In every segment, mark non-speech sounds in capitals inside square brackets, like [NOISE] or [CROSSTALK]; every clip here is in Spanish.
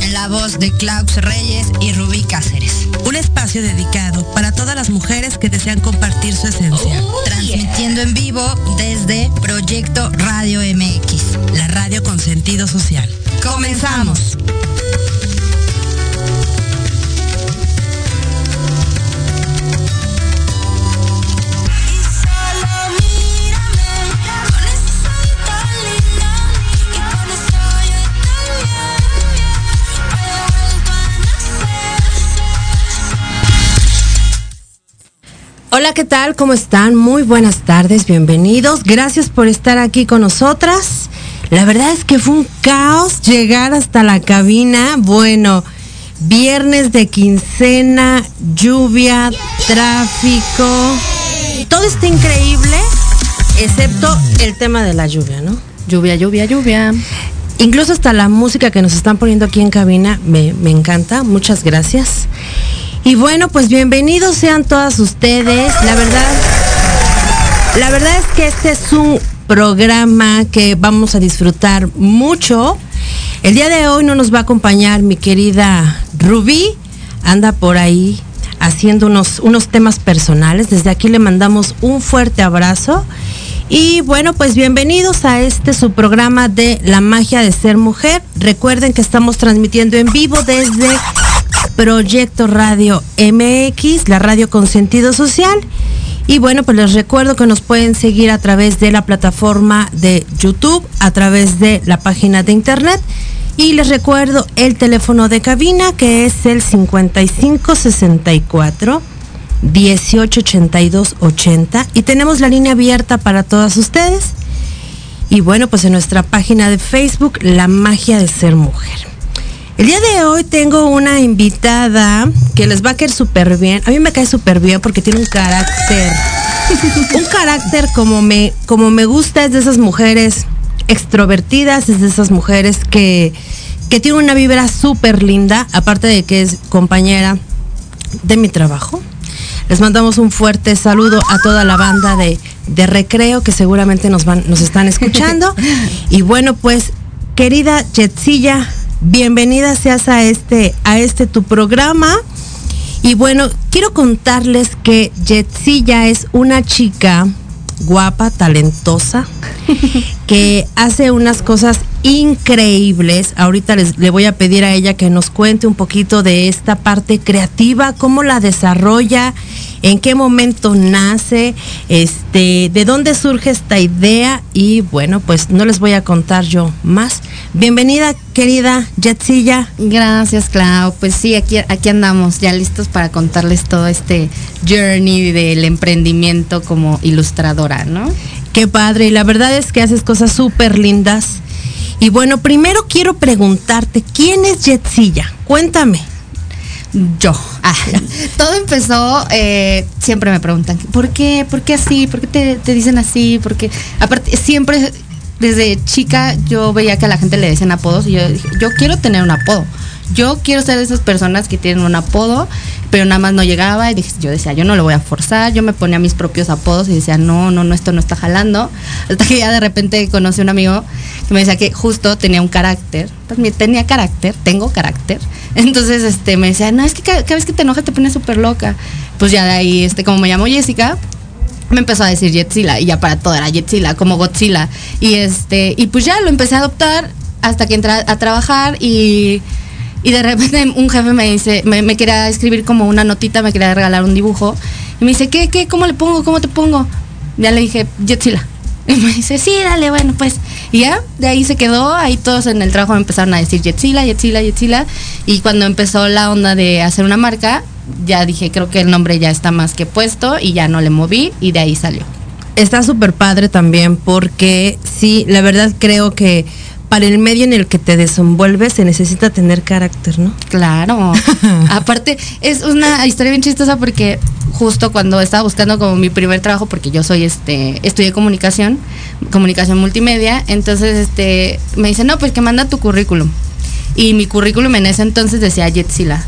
en la voz de Klaus Reyes y Rubí Cáceres. Un espacio dedicado para todas las mujeres que desean compartir su esencia. Oh, Transmitiendo en vivo desde Proyecto Radio MX. La radio con sentido social. Comenzamos. Hola, ¿qué tal? ¿Cómo están? Muy buenas tardes, bienvenidos. Gracias por estar aquí con nosotras. La verdad es que fue un caos llegar hasta la cabina. Bueno, viernes de quincena, lluvia, tráfico. Todo está increíble, excepto el tema de la lluvia, ¿no? Lluvia, lluvia, lluvia. Incluso hasta la música que nos están poniendo aquí en cabina me, me encanta. Muchas gracias. Y bueno, pues bienvenidos sean todas ustedes. La verdad, la verdad es que este es un programa que vamos a disfrutar mucho. El día de hoy no nos va a acompañar mi querida Rubí. Anda por ahí haciendo unos, unos temas personales. Desde aquí le mandamos un fuerte abrazo. Y bueno, pues bienvenidos a este su programa de La magia de ser mujer. Recuerden que estamos transmitiendo en vivo desde Proyecto Radio MX, la radio con sentido social. Y bueno, pues les recuerdo que nos pueden seguir a través de la plataforma de YouTube, a través de la página de internet. Y les recuerdo el teléfono de cabina que es el 5564 1882 80 y tenemos la línea abierta para todas ustedes. Y bueno, pues en nuestra página de Facebook, La magia de ser mujer. El día de hoy tengo una invitada que les va a caer súper bien. A mí me cae súper bien porque tiene un carácter. [LAUGHS] un carácter como me, como me gusta, es de esas mujeres extrovertidas, es de esas mujeres que, que tiene una vibra súper linda, aparte de que es compañera de mi trabajo. Les mandamos un fuerte saludo a toda la banda de, de recreo que seguramente nos, van, nos están escuchando. [LAUGHS] y bueno, pues, querida Jetsilla, bienvenida seas a este, a este tu programa. Y bueno, quiero contarles que Jetsilla es una chica guapa, talentosa, [LAUGHS] que hace unas cosas increíbles. Ahorita les, le voy a pedir a ella que nos cuente un poquito de esta parte creativa, cómo la desarrolla, en qué momento nace, este, de dónde surge esta idea y bueno, pues no les voy a contar yo más. Bienvenida, querida Jetsilla. Gracias, Clau. Pues sí, aquí, aquí andamos, ya listos para contarles todo este journey del emprendimiento como ilustradora, ¿no? Qué padre, y la verdad es que haces cosas súper lindas. Y bueno, primero quiero preguntarte, ¿quién es Jetsilla? Cuéntame. Yo. Ah, [LAUGHS] todo empezó, eh, siempre me preguntan, ¿por qué? ¿Por qué así? ¿Por qué te, te dicen así? Porque aparte, siempre desde chica yo veía que a la gente le decían apodos y yo dije, yo quiero tener un apodo. Yo quiero ser de esas personas que tienen un apodo, pero nada más no llegaba y yo decía, yo no lo voy a forzar, yo me ponía mis propios apodos y decía, no, no, no, esto no está jalando. Hasta que ya de repente conocí a un amigo que me decía que justo tenía un carácter, pues tenía carácter, tengo carácter. Entonces este me decía, no, es que cada, vez que te enojas te pones súper loca. Pues ya de ahí, este, como me llamo Jessica, me empezó a decir Jetzilla y ya para todo era Jetzilla, como Godzilla. Y este, y pues ya lo empecé a adoptar hasta que entré a trabajar y, y de repente [LAUGHS] un jefe me dice, me, me, quería escribir como una notita, me quería regalar un dibujo. Y me dice, ¿qué, qué? ¿Cómo le pongo? ¿Cómo te pongo? Ya le dije, Jetzilla. [LAUGHS] Y me dice, sí, dale, bueno, pues. Y ya, de ahí se quedó, ahí todos en el trabajo me empezaron a decir Jetzilla, Jetzilla, Jetzilla. Y cuando empezó la onda de hacer una marca, ya dije, creo que el nombre ya está más que puesto y ya no le moví y de ahí salió. Está súper padre también porque sí, la verdad creo que para el medio en el que te desenvuelves se necesita tener carácter, ¿no? Claro. [LAUGHS] Aparte, es una historia bien chistosa porque justo cuando estaba buscando como mi primer trabajo, porque yo soy este, estudié comunicación, comunicación multimedia, entonces este, me dice, no, pues que manda tu currículum. Y mi currículum en ese entonces decía Yetzila.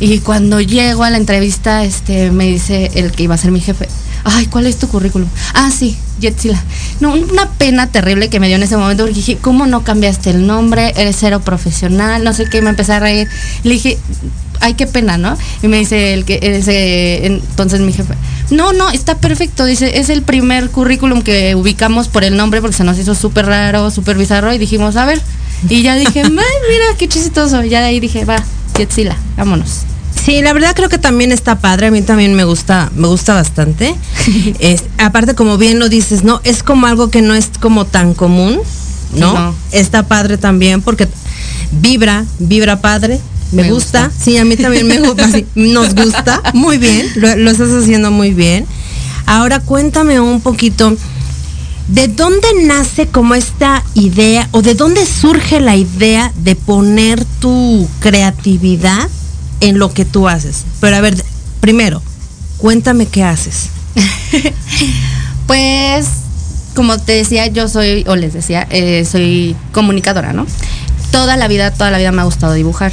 Y cuando llego a la entrevista, este, me dice el que iba a ser mi jefe, ay, ¿cuál es tu currículum? Ah, sí, Yetzila. No, una pena terrible que me dio en ese momento, porque dije, ¿cómo no cambiaste el nombre? Eres cero profesional, no sé qué, me empecé a reír. Le dije, ay, qué pena, ¿no? Y me dice el que, ese, entonces mi jefe, no, no, está perfecto, dice, es el primer currículum que ubicamos por el nombre, porque se nos hizo súper raro, súper bizarro, y dijimos, a ver, y ya dije, [LAUGHS] ay, mira, qué chistoso, ya de ahí dije, va, Yetzila, vámonos. Sí, la verdad creo que también está padre, a mí también me gusta, me gusta bastante. [LAUGHS] es, aparte, como bien lo dices, ¿no? Es como algo que no es como tan común, ¿no? Está padre también porque vibra, vibra padre. Me, gusta. sí, a mí también me gusta, nos gusta, muy bien, lo, lo estás haciendo muy bien. Ahora cuéntame un poquito, ¿de dónde nace como esta idea o de dónde surge la idea de poner tu creatividad en lo que tú haces. Pero a ver, primero, cuéntame qué haces. [LAUGHS] pues, como te decía, yo soy, o les decía, eh, soy comunicadora, ¿no? Toda la vida, toda la vida me ha gustado dibujar.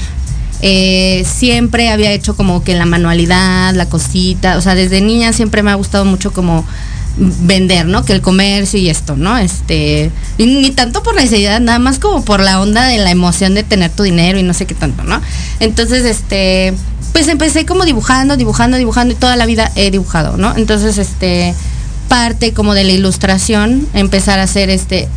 Eh, siempre había hecho como que la manualidad, la cosita, o sea, desde niña siempre me ha gustado mucho como vender, ¿no? Que el comercio y esto, ¿no? Este, ni tanto por necesidad, nada más como por la onda de la emoción de tener tu dinero y no sé qué tanto, ¿no? Entonces, este, pues empecé como dibujando, dibujando, dibujando y toda la vida he dibujado, ¿no? Entonces, este, parte como de la ilustración, empezar a hacer este,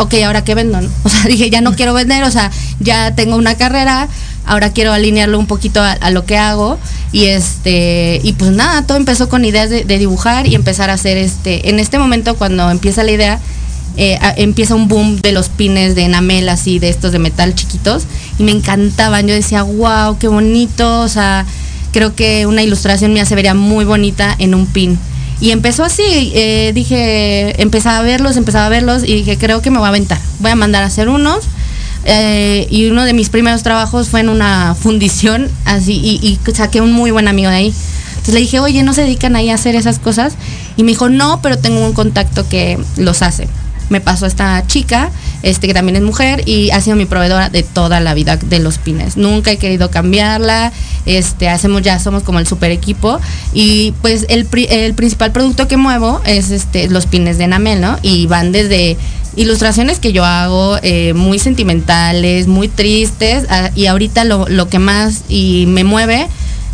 ok, ahora qué vendo. [LAUGHS] O sea, dije, ya no quiero vender, o sea, ya tengo una carrera, ahora quiero alinearlo un poquito a, lo que hago. Y este y pues nada todo empezó con ideas de, dibujar y empezar a hacer este en este momento cuando empieza la idea eh, empieza un boom de los pines de enamel así de estos de metal chiquitos y me encantaban. Yo decía wow qué bonito o sea creo que una ilustración mía se vería muy bonita en un pin y empezó así, eh, dije, empezaba a verlos, empezaba a verlos y dije, creo que me voy a aventar. Voy a mandar a hacer unos eh, y uno de mis primeros trabajos fue en una fundición, así, y, saqué un muy buen amigo de ahí. Entonces le dije, oye, ¿no se dedican ahí a hacer esas cosas? Y me dijo, no, pero tengo un contacto que los hace. Me pasó esta chica, este que también es mujer, y ha sido mi proveedora de toda la vida de los pines. Nunca he querido cambiarla, este, hacemos ya, somos como el super equipo. Y pues el, el principal producto que muevo es este, los pines de enamel, ¿no? Y van desde ilustraciones que yo hago eh, muy sentimentales, muy tristes, y ahorita lo, lo, que más y me mueve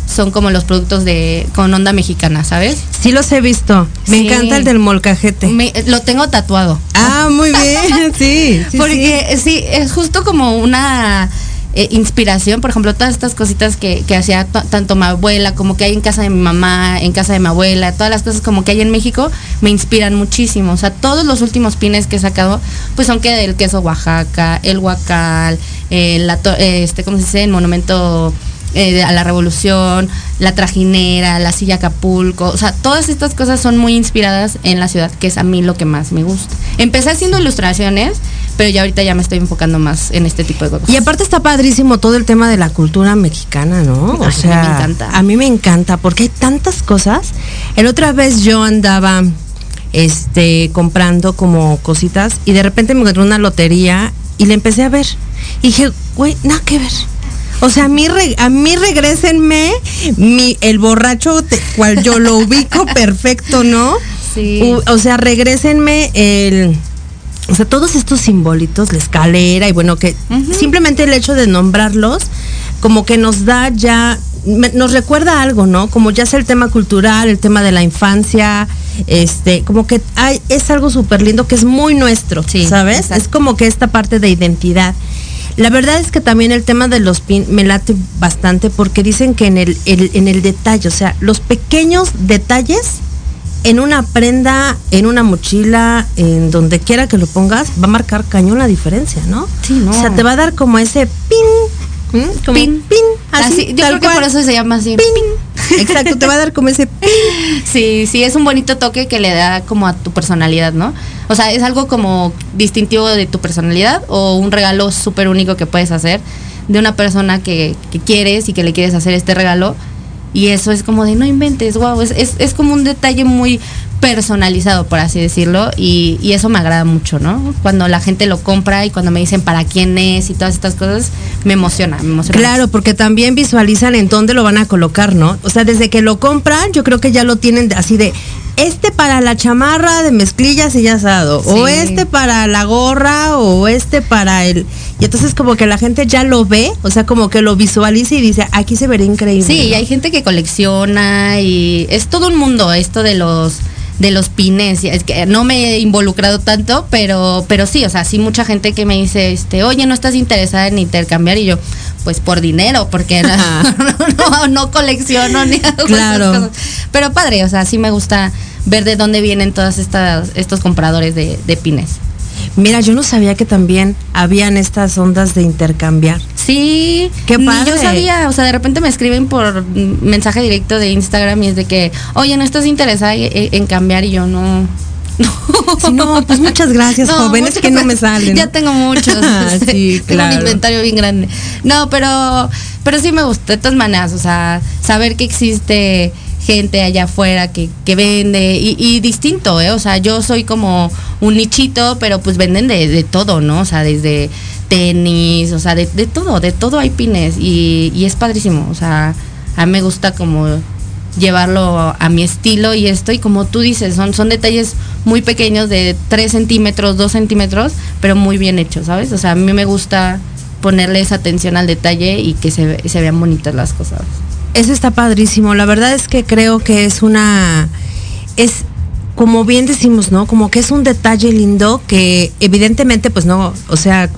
son como los productos de con onda mexicana, ¿sabes? Sí los he visto. Me encanta el del molcajete. lo tengo tatuado. Ah, muy bien, [LAUGHS] sí. Porque sí, es justo como una eh, inspiración, por ejemplo, todas estas cositas que, hacía tanto mi abuela, como que hay en casa de mi mamá, en casa de mi abuela, todas las cosas como que hay en México, me inspiran muchísimo. O sea, todos los últimos pines que he sacado, pues son que el queso Oaxaca, el huacal, el, este, ¿cómo se dice? El monumento eh, a la revolución, la trajinera, la silla Acapulco, o sea, todas estas cosas son muy inspiradas en la ciudad, que es a mí lo que más me gusta. Empecé haciendo ilustraciones, pero ya ahorita ya me estoy enfocando más en este tipo de cosas. Y aparte está padrísimo todo el tema de la cultura mexicana, ¿no? O sea, me encanta. A mí me encanta porque hay tantas cosas. El otra vez yo andaba este comprando como cositas y de repente me encontré una lotería y le empecé a ver. Y dije, güey, nada que ver o sea, a mí, a mí regrésenme mi, el borracho cual yo lo ubico [LAUGHS] perfecto, ¿no? Sí. O, sea, regrésenme el... O sea, todos estos simbolitos, la escalera y bueno, que simplemente el hecho de nombrarlos, como que nos da ya, nos recuerda algo, ¿no? Como ya sea el tema cultural, el tema de la infancia, este, como que hay, es algo súper lindo que es muy nuestro, ¿sabes? Es como que esta parte de identidad. La verdad es que también el tema de los pin me late bastante porque dicen que en el, en el detalle, o sea, los pequeños detalles en una prenda, en una mochila, en donde quiera que lo pongas, va a marcar cañón la diferencia, ¿no? Sí, no. O sea, te va a dar como ese pin, como pin, pin, así, yo creo que por eso se llama así. Pin. Exacto, te va a dar como ese pin. [LAUGHS] Sí, sí, es un bonito toque que le da como a tu personalidad, ¿no? O sea, es algo como distintivo de tu personalidad o un regalo súper único que puedes hacer de una persona que, que quieres y que le quieres hacer este regalo y eso es como de no inventes, wow, es, es, es como un detalle muy personalizado, por así decirlo, y, y, eso me agrada mucho, ¿no? Cuando la gente lo compra y cuando me dicen para quién es y todas estas cosas, me emociona, me emociona. Claro, porque también visualizan en dónde lo van a colocar, ¿no? O sea, desde que lo compran, yo creo que ya lo tienen así de, este para la chamarra de mezclillas y asado, sí. o este para la gorra, o este para el... Y entonces como que la gente ya lo ve, o sea, como que lo visualiza y dice, aquí se vería increíble. Sí, ¿no? y hay gente que colecciona y es todo un mundo esto de los de los pines, es que no me he involucrado tanto, pero pero sí, o sea, sí mucha gente que me dice, este, "Oye, no estás interesada en intercambiar" y yo, pues por dinero, porque [LAUGHS] no, no, no colecciono ni claro. cosas. Pero padre, o sea, sí me gusta ver de dónde vienen todos estas estos compradores de, de pines. Mira, yo no sabía que también habían estas ondas de intercambiar. Sí, qué padre. Yo sabía, o sea, de repente me escriben por mensaje directo de Instagram y es de que, oye, ¿no estás interesada en, cambiar? Y yo no. [LAUGHS] No. Sí, no, pues muchas gracias, [LAUGHS] no, jóvenes muchas que no me salen. Ya tengo muchos. [LAUGHS] sí, tengo claro. un inventario bien grande. No, pero, pero sí me gusta, de todas maneras, o sea, saber que existe gente allá afuera que, que vende y, distinto, ¿eh? O sea, yo soy como un nichito, pero pues venden de, de todo, ¿no? O sea, desde tenis, o sea, de, de todo, de todo hay pines y, y, es padrísimo, o sea, a mí me gusta como llevarlo a mi estilo y esto y como tú dices, son, son detalles muy pequeños de 3 centímetros, 2 centímetros, pero muy bien hechos, ¿sabes? O sea, a mí me gusta ponerle esa atención al detalle y que se, se vean bonitas las cosas. Eso está padrísimo. La verdad es que creo que es una. Es como bien decimos, ¿no? Como que es un detalle lindo que evidentemente, pues no, o sea,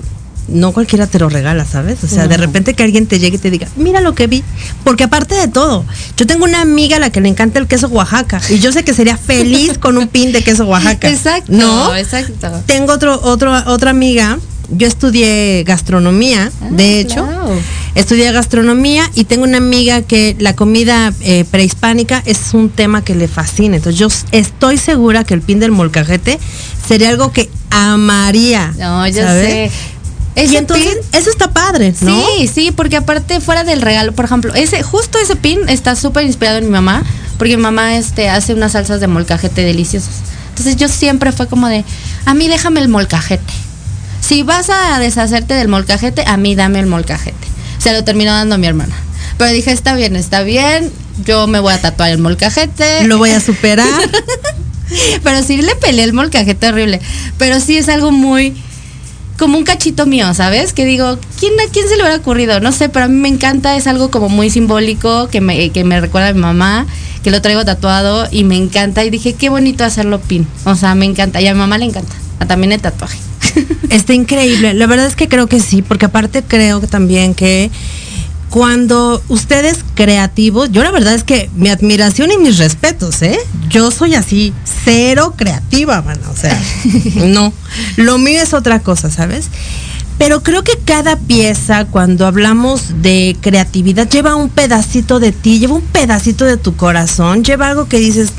no cualquiera te lo regala, ¿sabes? O sea, no. de repente que alguien te llegue y te diga, mira lo que vi. Porque aparte de todo, yo tengo una amiga a la que le encanta el queso Oaxaca y yo sé que sería feliz con un pin de queso Oaxaca. [LAUGHS] Exacto. ¿No? Exacto. Tengo otro, otro, otra amiga yo estudié gastronomía, ah, de hecho. Claro. Estudié gastronomía y tengo una amiga que la comida eh, prehispánica es un tema que le fascina. Entonces yo estoy segura que el pin del molcajete sería algo que amaría. No, yo ¿sabes? sé. Ese y entonces, pin, eso está padre, ¿no? Sí, sí, porque aparte fuera del regalo, por ejemplo, ese, justo ese pin está súper inspirado en mi mamá, porque mi mamá este, hace unas salsas de molcajete deliciosas. Entonces yo siempre fue como de, a mí déjame el molcajete si vas a deshacerte del molcajete, a mí dame el molcajete. Se lo terminó dando a mi hermana. Pero dije, está bien, está bien, yo me voy a tatuar el molcajete. Lo voy a superar. [LAUGHS] Pero sí le peleé el molcajete horrible. Pero sí es algo muy como un cachito mío, ¿sabes? Que digo, ¿quién, ¿a quién se le hubiera ocurrido? No sé, pero a mí me encanta, es algo como muy simbólico que me, que me recuerda a mi mamá, que lo traigo tatuado y me encanta. Y dije, qué bonito hacerlo pin. O sea, me encanta. Y a mi mamá le encanta. También el tatuaje. [LAUGHS] Está increíble. La verdad es que creo que sí, porque aparte creo que también que cuando ustedes creativos, yo la verdad es que mi admiración y mis respetos, ¿eh? Yo soy así, cero creativa, mano. O sea, [LAUGHS] no. Lo mío es otra cosa, ¿sabes? Pero creo que cada pieza, cuando hablamos de creatividad, lleva un pedacito de ti, lleva un pedacito de tu corazón, lleva algo que dices,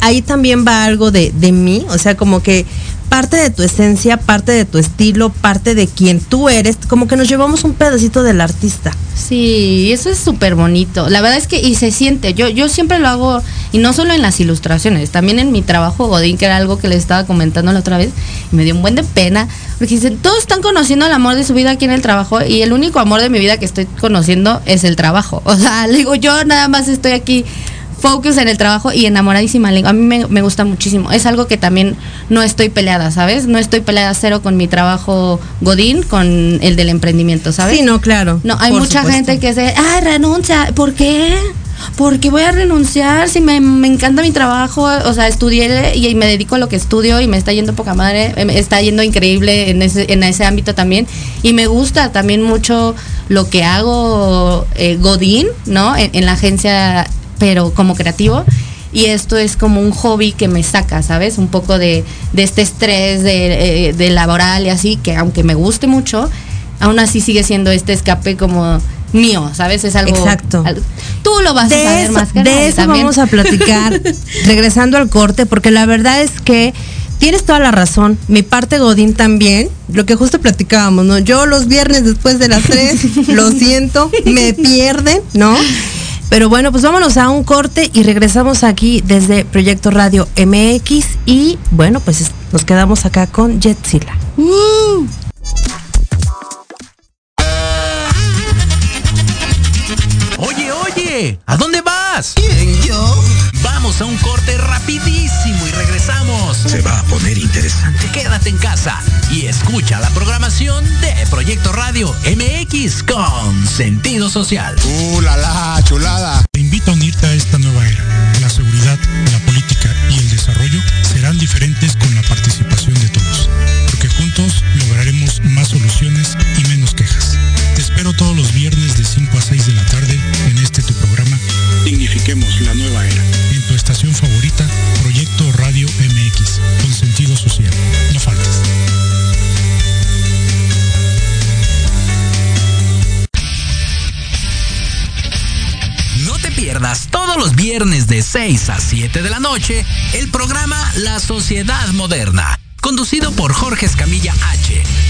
ahí también va algo de, de mí, o sea, como que parte de tu esencia, parte de tu estilo, parte de quien tú eres, como que nos llevamos un pedacito del artista. Sí, eso es súper bonito. La verdad es que, y se siente, yo, yo siempre lo hago, y no solo en las ilustraciones, también en mi trabajo Godín, que era algo que les estaba comentando la otra vez, y me dio un buen de pena, porque dicen, todos están conociendo el amor de su vida aquí en el trabajo, y el único amor de mi vida que estoy conociendo es el trabajo. [LAUGHS] O sea, le digo, yo nada más estoy aquí focus en el trabajo y enamoradísima. A mí me, me, gusta muchísimo. Es algo que también no estoy peleada, ¿sabes? No estoy peleada cero con mi trabajo Godín, con el del emprendimiento, ¿sabes? Sí, no, claro. No, hay mucha supuesto. gente que se, ay, renuncia. ¿Por qué? Porque voy a renunciar si me, me, encanta mi trabajo, o sea, estudié y, y, me dedico a lo que estudio y me está yendo poca madre, me está yendo increíble en ese, en ese ámbito también. Y me gusta también mucho lo que hago eh, Godín, ¿no? En, en la agencia pero como creativo. Y esto es como un hobby que me saca, ¿sabes? Un poco de, de este estrés de, de, laboral y así, que aunque me guste mucho, aún así sigue siendo este escape como mío, ¿sabes? Es algo. Exacto. Algo, tú lo vas de a saber eso, más que De eso también. vamos a platicar, [LAUGHS] regresando al corte, porque la verdad es que tienes toda la razón. Mi parte Godín también, lo que justo platicábamos, ¿no? Yo los viernes después de las 3, [LAUGHS] lo siento, me pierden, ¿no? Pero bueno, pues vámonos a un corte y regresamos aquí desde Proyecto Radio MX y bueno, pues nos quedamos acá con Jetzila. Uh. ¿A dónde vas? ¿Quién, yo? Vamos a un corte rapidísimo y regresamos. Se va a poner interesante. Quédate en casa y escucha la programación de Proyecto Radio MX con sentido social. ¡Uh, la, la chulada! Te invito a unirte a esta nueva era. La seguridad, la política y el desarrollo serán diferentes con la participación de todos. Porque juntos lograremos más soluciones La nueva era. En tu estación favorita, Proyecto Radio MX, con sentido social. No faltes. No te pierdas todos los viernes de 6 a 7 de la noche el programa La Sociedad Moderna conducido por Jorge Escamilla H,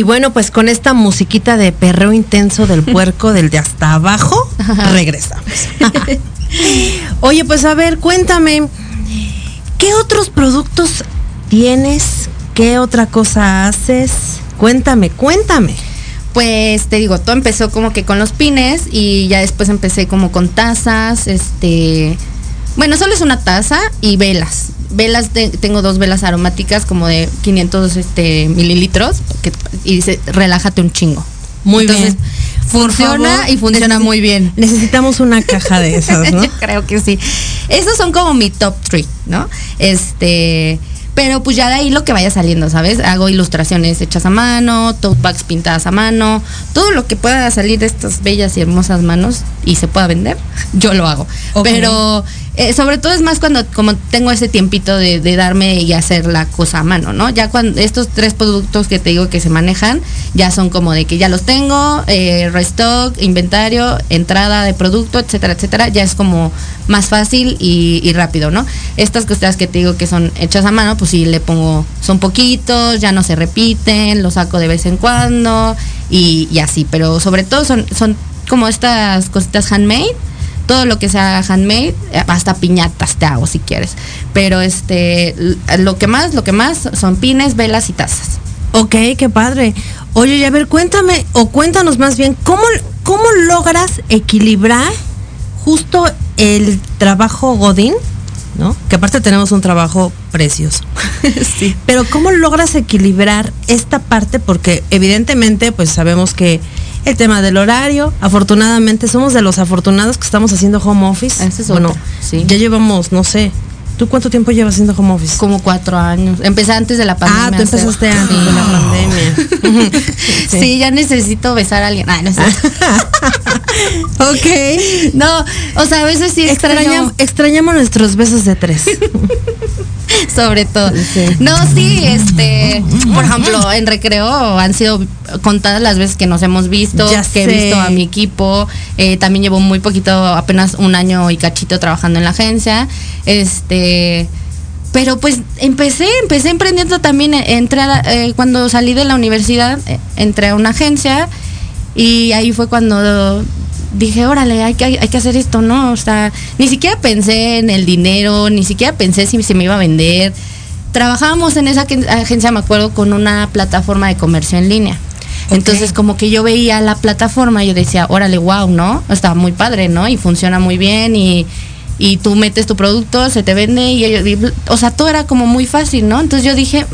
Y bueno, pues con esta musiquita de perreo intenso del [LAUGHS] puerco del de hasta abajo, regresamos. [LAUGHS] Oye, pues a ver, cuéntame, ¿qué otros productos tienes? ¿Qué otra cosa haces? Cuéntame, cuéntame. Pues te digo, todo empezó como que con los pines y ya después empecé como con tazas, este, bueno, solo es una taza y velas. Velas, te- tengo dos velas aromáticas como de 500 este, mililitros que, y dice, relájate un chingo. Muy Entonces, bien. Funciona favor, y funciona muy bien. Necesitamos una caja de [LAUGHS] esas, ¿no? Yo creo que sí. Esos son como mi top 3, ¿no? Este, pero pues ya de ahí lo que vaya saliendo, ¿sabes? Hago ilustraciones hechas a mano, tote bags pintadas a mano, todo lo que pueda salir de estas bellas y hermosas manos y se pueda vender, [LAUGHS] yo lo hago. Pero eh, sobre todo es más cuando como tengo ese tiempito de, de darme y hacer la cosa a mano, ¿no? Ya cuando estos tres productos que te digo que se manejan, ya son como de que ya los tengo, eh, restock, inventario, entrada de producto, etcétera, etcétera, ya es como más fácil y, rápido, ¿no? Estas cosas que te digo que son hechas a mano, pues sí le pongo, son poquitos, ya no se repiten, los saco de vez en cuando y, así, pero sobre todo son, son como estas cositas handmade todo lo que sea handmade, hasta piñatas te hago si quieres. Pero este, lo que más, lo que más son pines, velas y tazas. Ok, qué padre. Oye, y a ver, cuéntame, o cuéntanos más bien, ¿cómo, cómo logras equilibrar justo el trabajo Godín? ¿No? Que aparte tenemos un trabajo precioso. [LAUGHS] sí. Pero ¿cómo logras equilibrar esta parte? Porque evidentemente, pues sabemos que el tema del horario, afortunadamente somos de los afortunados que estamos haciendo home office. Esa es bueno, otra, sí. ya llevamos, no sé, ¿Tú cuánto tiempo llevas haciendo home office? Como cuatro años. Empecé antes de la pandemia. Ah, tú empezaste antes de la pandemia. [LAUGHS] sí. ya necesito besar a alguien. Ah, no sé. [LAUGHS] ok. No, o sea, a veces sí extraño... extrañamos nuestros besos de tres. [LAUGHS] [LAUGHS] Sobre todo. No, sí, este, por ejemplo, en recreo han sido contadas las veces que nos hemos visto, que he visto a mi equipo. Eh, también llevo muy poquito, apenas un año y cachito trabajando en la agencia. Este pero pues empecé, empecé emprendiendo también, entré eh, cuando salí de la universidad, eh, entré a una agencia y ahí fue cuando dije, órale, hay que, hay que hacer esto, ¿no? O sea, ni siquiera pensé en el dinero, ni siquiera pensé si se me iba a vender. Trabajábamos en esa agencia, me acuerdo, con una plataforma de comercio en línea. Entonces, como que yo veía la plataforma y yo decía, órale, wow, ¿no? Está muy padre, ¿no? Y funciona muy bien y, y tú metes tu producto, se te vende y, o sea, todo era como muy fácil, ¿no? Entonces yo dije,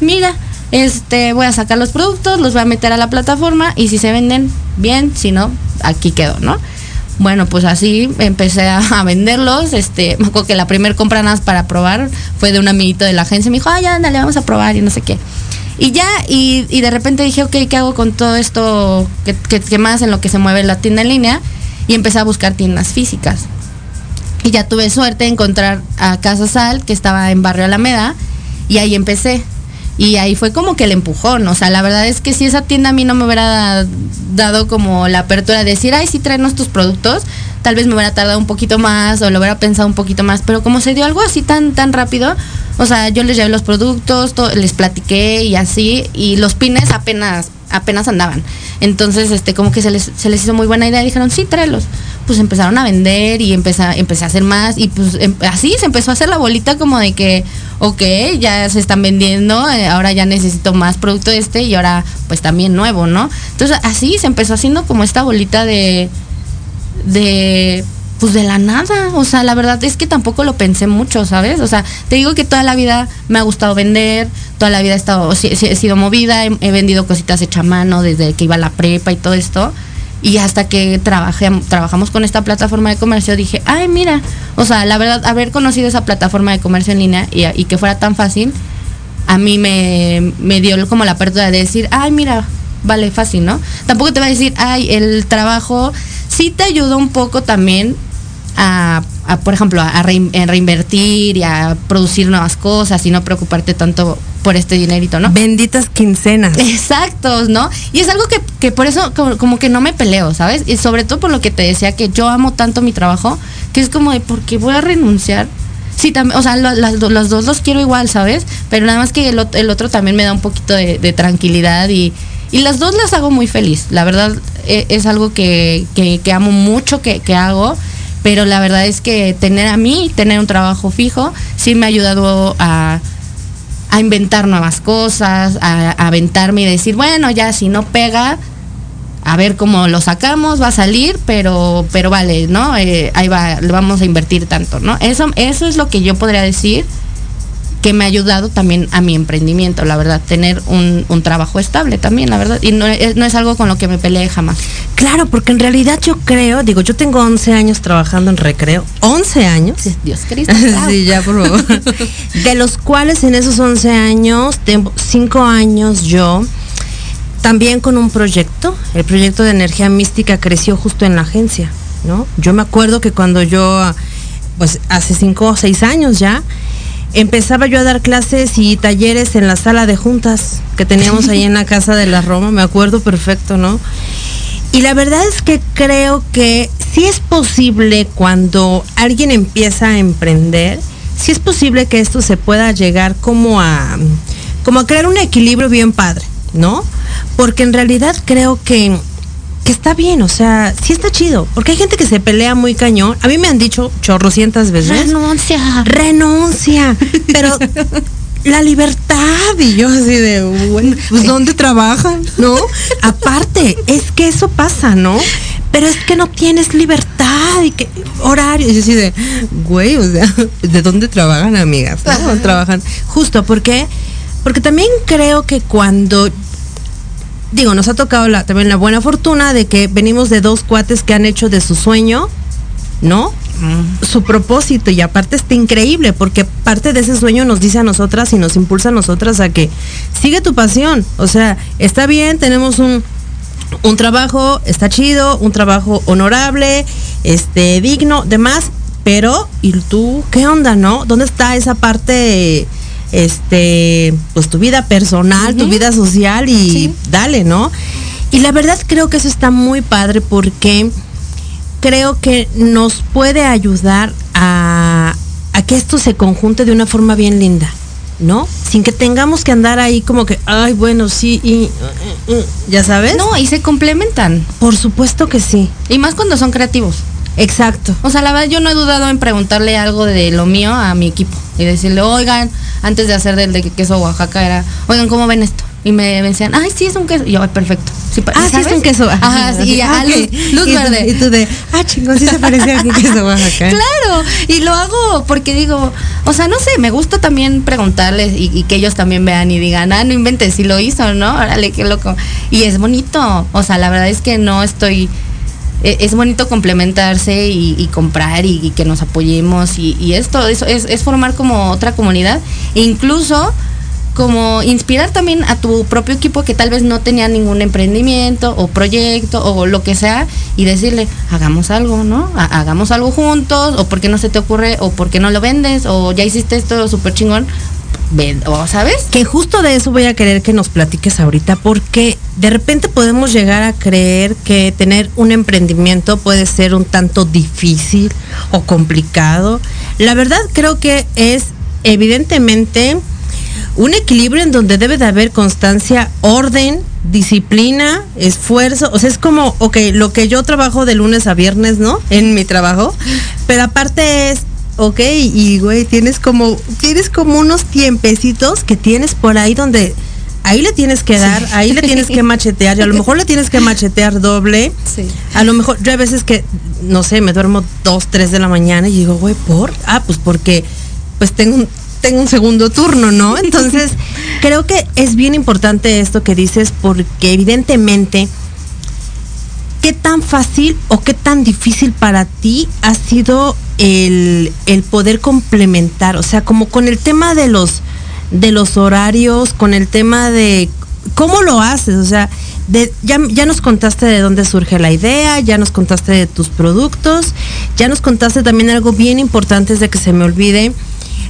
mira, este, voy a sacar los productos, los voy a meter a la plataforma y si se venden bien, si no, aquí quedo, ¿no? Bueno, pues así empecé a, venderlos. Este, me acuerdo que la primera compra nada más para probar fue de un amiguito de la agencia. Me dijo, ay, ándale, vamos a probar y no sé qué. Y ya, y, de repente dije, ok, ¿qué hago con todo esto? ¿Qué, más en lo que se mueve la tienda en línea? Y empecé a buscar tiendas físicas. Y ya tuve suerte de encontrar a Casa Sal, que estaba en Barrio Alameda, y ahí empecé. Y ahí fue como que el empujón. O sea, la verdad es que si esa tienda a mí no me hubiera dado como la apertura de decir, ay, sí, tráenos tus productos, tal vez me hubiera tardado un poquito más o lo hubiera pensado un poquito más. Pero como se dio algo así tan, tan rápido, o sea, yo les llevé los productos, les platiqué y así, y los pines apenas, apenas andaban. Entonces, este, como que se les, se les hizo muy buena idea dijeron, sí, tráelos pues empezaron a vender y empecé, empecé a hacer más y pues em, así se empezó a hacer la bolita como de que, ok, ya se están vendiendo, eh, ahora ya necesito más producto este y ahora pues también nuevo, ¿no? Entonces así se empezó haciendo como esta bolita de, de, pues de la nada, o sea, la verdad es que tampoco lo pensé mucho, ¿sabes? O sea, te digo que toda la vida me ha gustado vender, toda la vida he estado, he sido movida, he, vendido cositas hecha a mano desde que iba a la prepa y todo esto. Y hasta que trabajé, trabajamos con esta plataforma de comercio, dije, ay, mira, o sea, la verdad, haber conocido esa plataforma de comercio en línea y, que fuera tan fácil, a mí me, me, dio como la apertura de decir, ay, mira, vale, fácil, ¿no? Tampoco te va a decir, ay, el trabajo sí te ayuda un poco también a, por ejemplo, a, reinvertir y a producir nuevas cosas y no preocuparte tanto por este dinerito, ¿no? Benditas quincenas. [LAUGHS] Exacto, ¿no? Y es algo que, por eso como, que no me peleo, ¿sabes? Y sobre todo por lo que te decía, que yo amo tanto mi trabajo, que es como de, ¿por qué voy a renunciar? Sí, también, o sea, los dos los quiero igual, ¿sabes? Pero nada más que el, otro también me da un poquito de, tranquilidad y, y las dos las hago muy feliz. La verdad e, es, algo que, que, amo mucho que, que hago pero la verdad es que tener a mí, tener un trabajo fijo, sí me ha ayudado a, inventar nuevas cosas, a, aventarme y decir, bueno, ya si no pega, a ver cómo lo sacamos, va a salir, pero, pero vale, ¿no? Eh, ahí va, vamos a invertir tanto, ¿no? Eso, eso es lo que yo podría decir que me ha ayudado también a mi emprendimiento, la verdad, tener un, trabajo estable también, la verdad, y no es, algo con lo que me peleé jamás. Claro, porque en realidad yo creo, digo, yo tengo 11 años trabajando en recreo, 11 años. Dios Cristo. [LAUGHS] sí, ya, por favor. [LAUGHS] de los cuales en esos 11 años, tengo 5 años yo, también con un proyecto, el proyecto de energía mística creció justo en la agencia, ¿no? Yo me acuerdo que cuando yo, pues hace 5 o 6 años ya, empezaba yo a dar clases y talleres en la sala de juntas que teníamos ahí en la [LAUGHS] casa de la Roma, me acuerdo perfecto, ¿no? Y la verdad es que creo que sí es posible cuando alguien empieza a emprender, sí es posible que esto se pueda llegar como a, como a crear un equilibrio bien padre, ¿no? Porque en realidad creo que que está bien, o sea, sí está chido, porque hay gente que se pelea muy cañón. A mí me han dicho chorrocientas veces. Renuncia. Renuncia. Pero [LAUGHS] la libertad y yo así de, bueno, pues ¿dónde trabajan? ¿No? Aparte, es que eso pasa, ¿no? Pero es que no tienes libertad y que horario. Y yo así de, güey, o sea, ¿de dónde trabajan, amigas? ¿No? Trabajan. Justo, porque porque también creo que cuando digo, nos ha tocado también la buena fortuna de que venimos de dos cuates que han hecho de su sueño, ¿no? su propósito y aparte está increíble porque parte de ese sueño nos dice a nosotras y nos impulsa a nosotras a que sigue tu pasión. O sea, está bien, tenemos un, un trabajo, está chido, un trabajo honorable, este, digno, demás, pero ¿y tú qué onda, no? ¿Dónde está esa parte este, pues tu vida personal, tu vida social y dale, ¿no? Y la verdad creo que eso está muy padre porque creo que nos puede ayudar a, a que esto se conjunte de una forma bien linda. ¿no? Sin que tengamos que andar ahí como que, ay, bueno, sí, y, ya sabes. No, y se complementan. Por supuesto que sí. Y más cuando son creativos. Exacto. O sea, la verdad yo no he dudado en preguntarle algo de lo mío a mi equipo y decirle, oigan, antes de hacer del de queso Oaxaca era, oigan, ¿cómo ven esto? Y me decían, ay, sí, es un queso. Y yo, perfecto. Sí, ah, sí, es un queso. Ajá, sí, ah, luz, verde. y tú de, ah, chingón, sí se parece a un queso Oaxaca. [LAUGHS] claro, y lo hago porque digo, o sea, no sé, me gusta también preguntarles y, que ellos también vean y digan, ah, no inventes, si lo hizo, ¿no? Órale, qué loco. Y es bonito. O sea, la verdad es que no estoy es bonito complementarse y, comprar y, que nos apoyemos y, esto es, es, formar como otra comunidad e incluso como inspirar también a tu propio equipo que tal vez no tenía ningún emprendimiento o proyecto o lo que sea y decirle, hagamos algo, ¿no? hagamos algo juntos o por qué no se te ocurre o por qué no lo vendes o ya hiciste esto súper chingón, ¿sabes? Que justo de eso voy a querer que nos platiques ahorita, porque de repente podemos llegar a creer que tener un emprendimiento puede ser un tanto difícil o complicado. La verdad creo que es evidentemente un equilibrio en donde debe de haber constancia, orden, disciplina, esfuerzo. O sea, es como, ok, lo que yo trabajo de lunes a viernes, ¿no? En mi trabajo. Pero aparte es ok, y güey, tienes como, tienes como unos tiempecitos que tienes por ahí donde ahí le tienes que dar, ahí le tienes que machetear, y a lo mejor le tienes que machetear doble. Sí. A lo mejor, yo a veces que, no sé, me duermo dos, tres de la mañana y digo, güey, ¿por? Ah, pues porque, pues tengo un, tengo un segundo turno, ¿no? Entonces, [LAUGHS] creo que es bien importante esto que dices porque evidentemente, ¿qué tan fácil o qué tan difícil para ti ha sido el, poder complementar, o sea, como con el tema de los, de los horarios, con el tema de cómo lo haces, o sea, de, ya, ya, nos contaste de dónde surge la idea, ya nos contaste de tus productos, ya nos contaste también algo bien importante es de que se me olvide.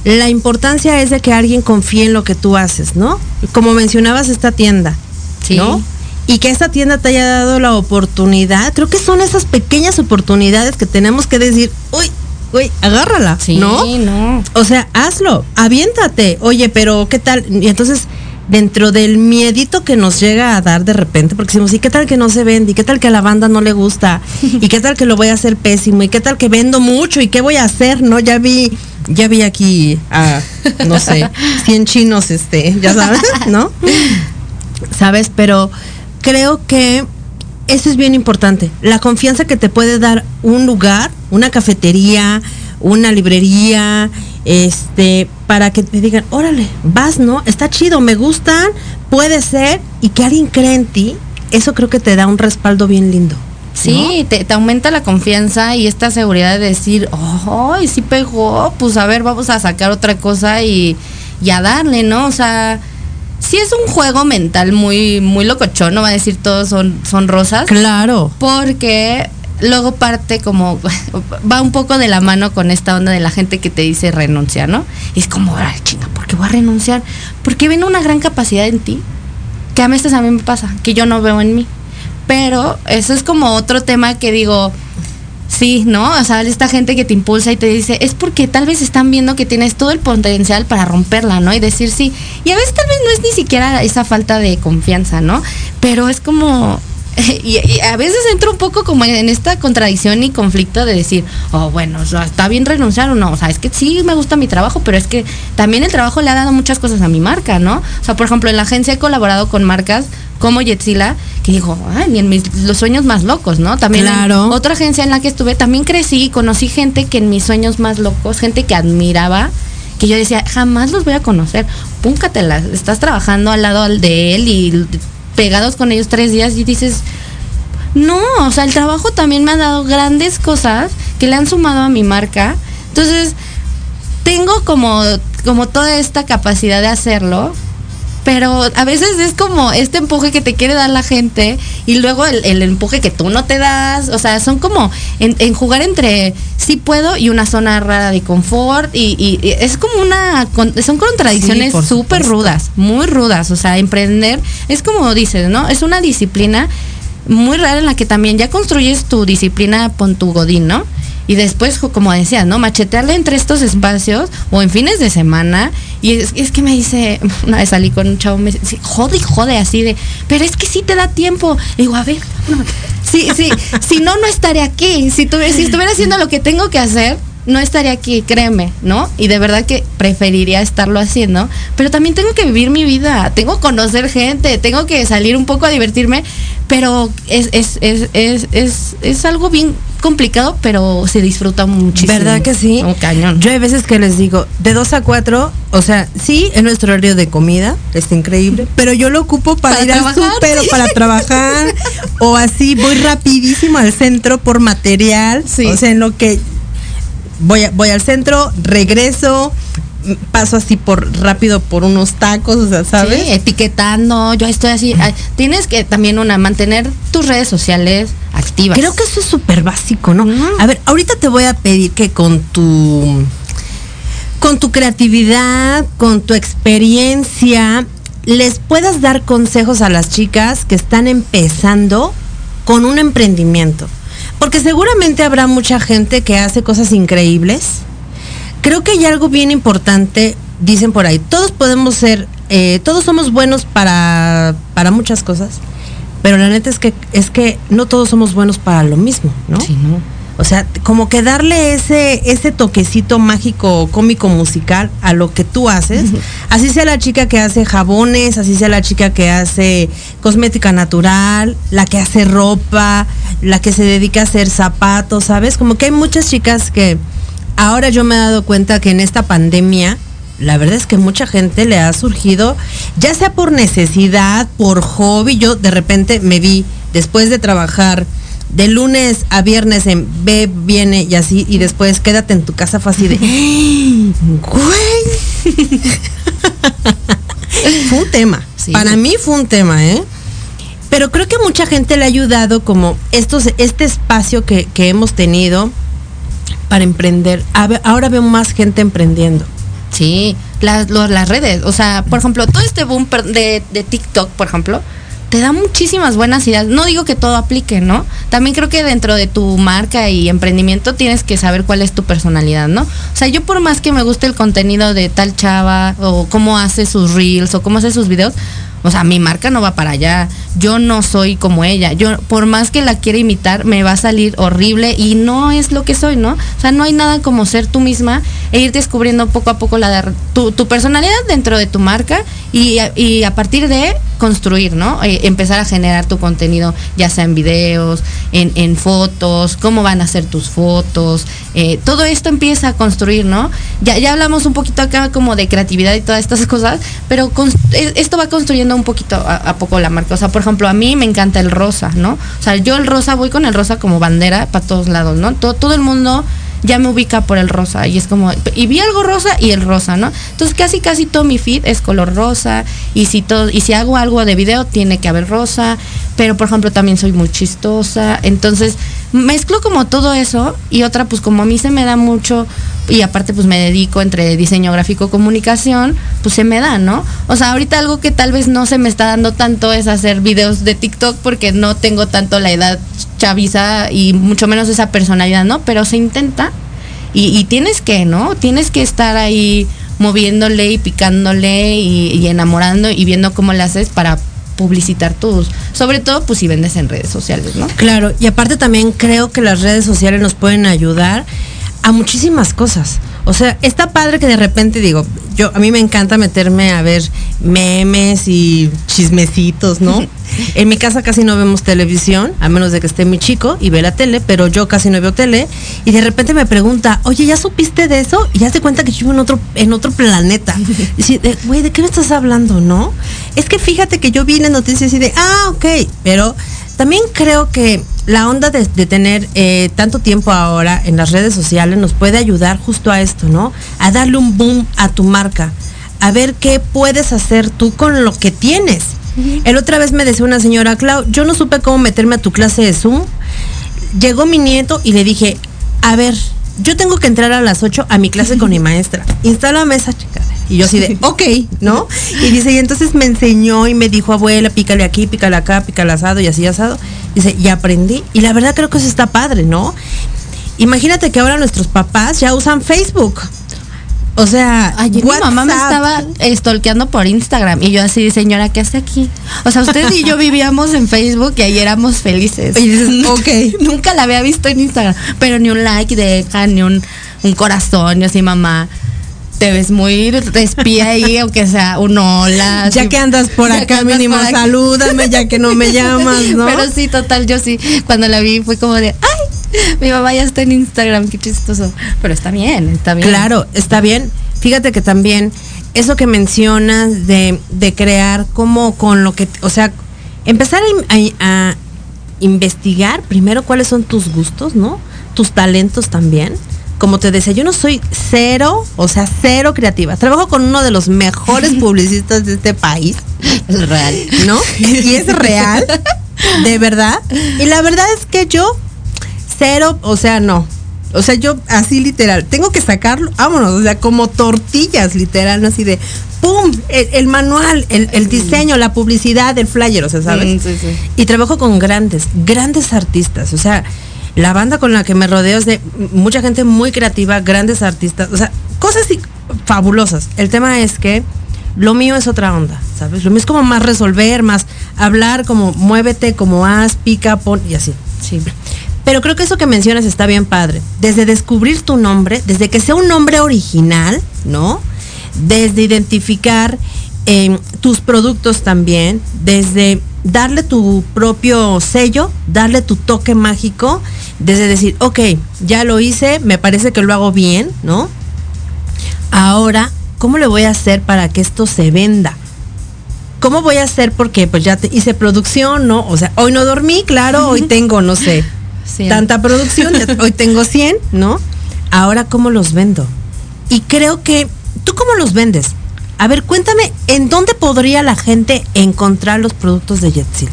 La importancia es de que alguien confíe en lo que tú haces, ¿no? Como mencionabas esta tienda, ¿no? y que esta tienda te haya dado la oportunidad, creo que son esas pequeñas oportunidades que tenemos que decir, uy, güey, agárrala, sí, ¿no? no. O sea, hazlo, aviéntate. Oye, pero ¿qué tal? Y entonces, dentro del miedito que nos llega a dar de repente, porque decimos, ¿y qué tal que no se vende? ¿Y qué tal que a la banda no le gusta? ¿Y qué tal que lo voy a hacer pésimo? ¿Y qué tal que vendo mucho? ¿Y qué voy a hacer? ¿No? Ya vi, ya vi aquí a, no sé, [LAUGHS] 100 chinos, este, ya sabes, ¿no? ¿Sabes? Pero creo que eso es bien importante. La confianza que te puede dar un lugar, una cafetería, una librería, este, para que te digan, órale, vas, ¿no? Está chido, me gustan, puede ser, y que alguien cree en ti, eso creo que te da un respaldo bien lindo. Sí, te, aumenta la confianza y esta seguridad de decir, ¡ay, sí pegó! Pues a ver, vamos a sacar otra cosa y, y a darle, ¿no? O sea, sí es un juego mental muy, muy locochón, no va a decir todos son, son rosas. Claro. Porque luego parte como, [LAUGHS] va un poco de la mano con esta onda de la gente que te dice renuncia, ¿no? Y es como, ay, chinga, ¿por qué voy a renunciar? Porque ven una gran capacidad en ti, que a veces a mí me pasa, que yo no veo en mí. Pero eso es como otro tema que digo, Sí, ¿no? O sea, esta gente que te impulsa y te dice, es porque tal vez están viendo que tienes todo el potencial para romperla, ¿no? Y decir sí. Y a veces tal vez no es ni siquiera esa falta de confianza, ¿no? Pero es como, [LAUGHS] y, a veces entro un poco como en esta contradicción y conflicto de decir, oh, bueno, está bien renunciar o no. O sea, es que sí me gusta mi trabajo, pero es que también el trabajo le ha dado muchas cosas a mi marca, ¿no? O sea, por ejemplo, en la agencia he colaborado con marcas como Yetzila, que dijo, ay, ni en mis, los sueños más locos, ¿no? También claro. otra agencia en la que estuve, también crecí y conocí gente que en mis sueños más locos, gente que admiraba, que yo decía, jamás los voy a conocer. Púncatelas, estás trabajando al lado de él y pegados con ellos tres días y dices, no, o sea, el trabajo también me ha dado grandes cosas que le han sumado a mi marca. Entonces, tengo como, como toda esta capacidad de hacerlo, pero a veces es como este empuje que te quiere dar la gente y luego el, empuje que tú no te das, o sea, son como en, jugar entre sí puedo y una zona rara de confort y, es como una, son contradicciones súper rudas, muy rudas, o sea, emprender es como dices, ¿no? Es una disciplina muy rara en la que también ya construyes tu disciplina con tu godín, ¿no? Y después, como decías, ¿no? Machetearle entre estos espacios o en fines de semana. Y es, que me dice, [LAUGHS] una vez salí con un chavo, me dice, jode y jode así de, pero es que sí te da tiempo. digo, a ver, [LAUGHS] sí, sí, si no, no estaré aquí. Si, si estuviera haciendo lo que tengo que hacer, no estaría aquí, créeme, ¿no? Y de verdad que preferiría estarlo haciendo, pero también tengo que vivir mi vida, tengo que conocer gente, tengo que salir un poco a divertirme, pero es, es, es, es, es algo bien complicado, pero se disfruta muchísimo. ¿Verdad que sí? Un cañón. Yo hay veces que les digo, de 2 a 4, o sea, sí, en nuestro horario de comida, está increíble, pero yo lo ocupo para, ir al súper o para trabajar, [LAUGHS] o así, voy rapidísimo al centro por material, o sea, en lo que voy, voy al centro, regreso, paso así por rápido por unos tacos, o sea, ¿sabes? Sí, etiquetando, yo estoy así. Tienes que también una mantener tus redes sociales activas. Creo que eso es súper básico, ¿no? A ver, ahorita te voy a pedir que con tu con tu creatividad, con tu experiencia, les puedas dar consejos a las chicas que están empezando con un emprendimiento. Porque seguramente habrá mucha gente que hace cosas increíbles creo que hay algo bien importante, dicen por ahí, todos podemos ser, eh, todos somos buenos para, para muchas cosas, pero la neta es que, es que no todos somos buenos para lo mismo, ¿no? Sí, ¿no? O sea, como que darle ese, ese toquecito mágico, cómico, musical a lo que tú haces. Así sea la chica que hace jabones, así sea la chica que hace cosmética natural, la que hace ropa, la que se dedica a hacer zapatos, ¿sabes? Como que hay muchas chicas que, ahora yo me he dado cuenta que en esta pandemia, la verdad es que mucha gente le ha surgido, ya sea por necesidad, por hobby, yo de repente me vi después de trabajar de lunes a viernes en ve, viene y así, y después quédate en tu casa fácil de, [LAUGHS] güey. fue un tema. Para mí fue un tema, ¿eh? Pero creo que mucha gente le ha ayudado como estos, este espacio que, que hemos tenido, para emprender. Ahora veo más gente emprendiendo. Sí, las, las redes, o sea, por ejemplo, todo este boom de, de TikTok, por ejemplo, te da muchísimas buenas ideas. No digo que todo aplique, ¿no? También creo que dentro de tu marca y emprendimiento tienes que saber cuál es tu personalidad, ¿no? O sea, yo por más que me guste el contenido de tal chava o cómo hace sus reels o cómo hace sus videos, o sea, mi marca no va para allá. Yo no soy como ella. Yo, por más que la quiera imitar, me va a salir horrible y no es lo que soy, ¿no? O sea, no hay nada como ser tú misma e ir descubriendo poco a poco tu, personalidad dentro de tu marca y, a partir de construir, ¿no? Eh, empezar a generar tu contenido, ya sea en videos, en, fotos, cómo van a ser tus fotos. Eh, todo esto empieza a construir, ¿no? Ya, ya hablamos un poquito acá como de creatividad y todas estas cosas, pero esto va construyendo un poquito a, poco la marca. O sea, por ejemplo, a mí me encanta el rosa, ¿no? O sea, yo el rosa voy con el rosa como bandera para todos lados, ¿no? Todo, todo el mundo ya me ubica por el rosa y es como, y vi algo rosa y el rosa, ¿no? Entonces casi casi todo mi feed es color rosa y si todo, y si hago algo de video tiene que haber rosa, pero por ejemplo también soy muy chistosa, entonces mezclo como todo eso y otra pues como a mí se me da mucho y aparte pues me dedico entre diseño gráfico comunicación, pues se me da, ¿no? O sea, ahorita algo que tal vez no se me está dando tanto es hacer videos de TikTok porque no tengo tanto la edad chaviza y mucho menos esa personalidad, ¿no? Pero se intenta y, tienes que, ¿no? Tienes que estar ahí moviéndole y picándole y, y enamorando y viendo cómo le haces para publicitar tus, sobre todo pues si vendes en redes sociales, ¿no? Claro, y aparte también creo que las redes sociales nos pueden ayudar a muchísimas cosas. O sea, está padre que de repente digo, yo a mí me encanta meterme a ver memes y chismecitos, ¿no? [LAUGHS] en mi casa casi no vemos televisión, a menos de que esté mi chico y ve la tele, pero yo casi no veo tele y de repente me pregunta, "Oye, ¿ya supiste de eso?" Y ya se cuenta que yo vivo en otro en otro planeta. [LAUGHS] Y güey, ¿de qué me estás hablando, no? Es que fíjate que yo vi en noticias y de, "Ah, ok", pero también creo que la onda de, de tener eh, tanto tiempo ahora en las redes sociales nos puede ayudar justo a esto, ¿no? A darle un boom a tu marca, a ver qué puedes hacer tú con lo que tienes. El otra vez me decía una señora, Clau, yo no supe cómo meterme a tu clase de Zoom. Llegó mi nieto y le dije, a ver, yo tengo que entrar a las 8 a mi clase con mi [LAUGHS] maestra. Instálame esa chica. Y yo así de, [LAUGHS] ok, ¿no? Y dice, y entonces me enseñó y me dijo, abuela, pícale aquí, pícale acá, pícale asado y así asado. Dice, y aprendí. Y la verdad creo que eso está padre, ¿no? Imagínate que ahora nuestros papás ya usan Facebook. O sea, Ayer mi mamá me estaba stalkeando por Instagram y yo así, señora, ¿qué hace aquí? O sea, usted y yo vivíamos en Facebook y ahí éramos felices. Y dices, [LAUGHS] ok. Nunca la había visto en Instagram, pero ni un like deja, ni un, un corazón, y así, mamá. Te ves muy respía ahí, [LAUGHS] aunque sea un hola. Ya que andas por acá, mínimo, por salúdame, ya que no me [LAUGHS] llamas, ¿no? Pero sí, total, yo sí. Cuando la vi fue como de, ay, mi mamá ya está en Instagram, qué chistoso. Pero está bien, está bien. Claro, está bien. Fíjate que también eso que mencionas de, de crear como con lo que, o sea, empezar a, in- a- a investigar primero cuáles son tus gustos, ¿no? Tus talentos también. Como te decía, yo no soy cero, o sea, cero creativa. Trabajo con uno de los mejores [LAUGHS] publicistas de este país. Es real. ¿no? Y es real, de verdad. Y la verdad es que yo, cero, o sea, no. O sea, yo así literal, tengo que sacarlo, vámonos, o sea, como tortillas, literal, ¿no? así de, ¡pum! El, el manual, el, el diseño, la publicidad, el flyer, o sea, ¿sabes? Mm, sí, sí. Y trabajo con grandes, grandes artistas, o sea, la banda con la que me rodeo es de mucha gente muy creativa, grandes artistas, o sea, cosas fabulosas. El tema es que lo mío es otra onda, ¿sabes? Lo mío es como más resolver, más hablar, como muévete, como haz, pica, pon y así. Sí. Pero creo que eso que mencionas está bien padre. Desde descubrir tu nombre, desde que sea un nombre original, ¿no? Desde identificar eh, tus productos también, desde darle tu propio sello, darle tu toque mágico, desde decir, ok, ya lo hice, me parece que lo hago bien, ¿no? Ahora, ¿cómo le voy a hacer para que esto se venda? ¿Cómo voy a hacer? Porque pues ya te hice producción, ¿no? O sea, hoy no dormí, claro, hoy tengo, no sé, [LAUGHS] tanta producción, hoy tengo 100, ¿no? Ahora, ¿cómo los vendo? Y creo que, ¿tú cómo los vendes? A ver, cuéntame, ¿en dónde podría la gente encontrar los productos de Yetzila?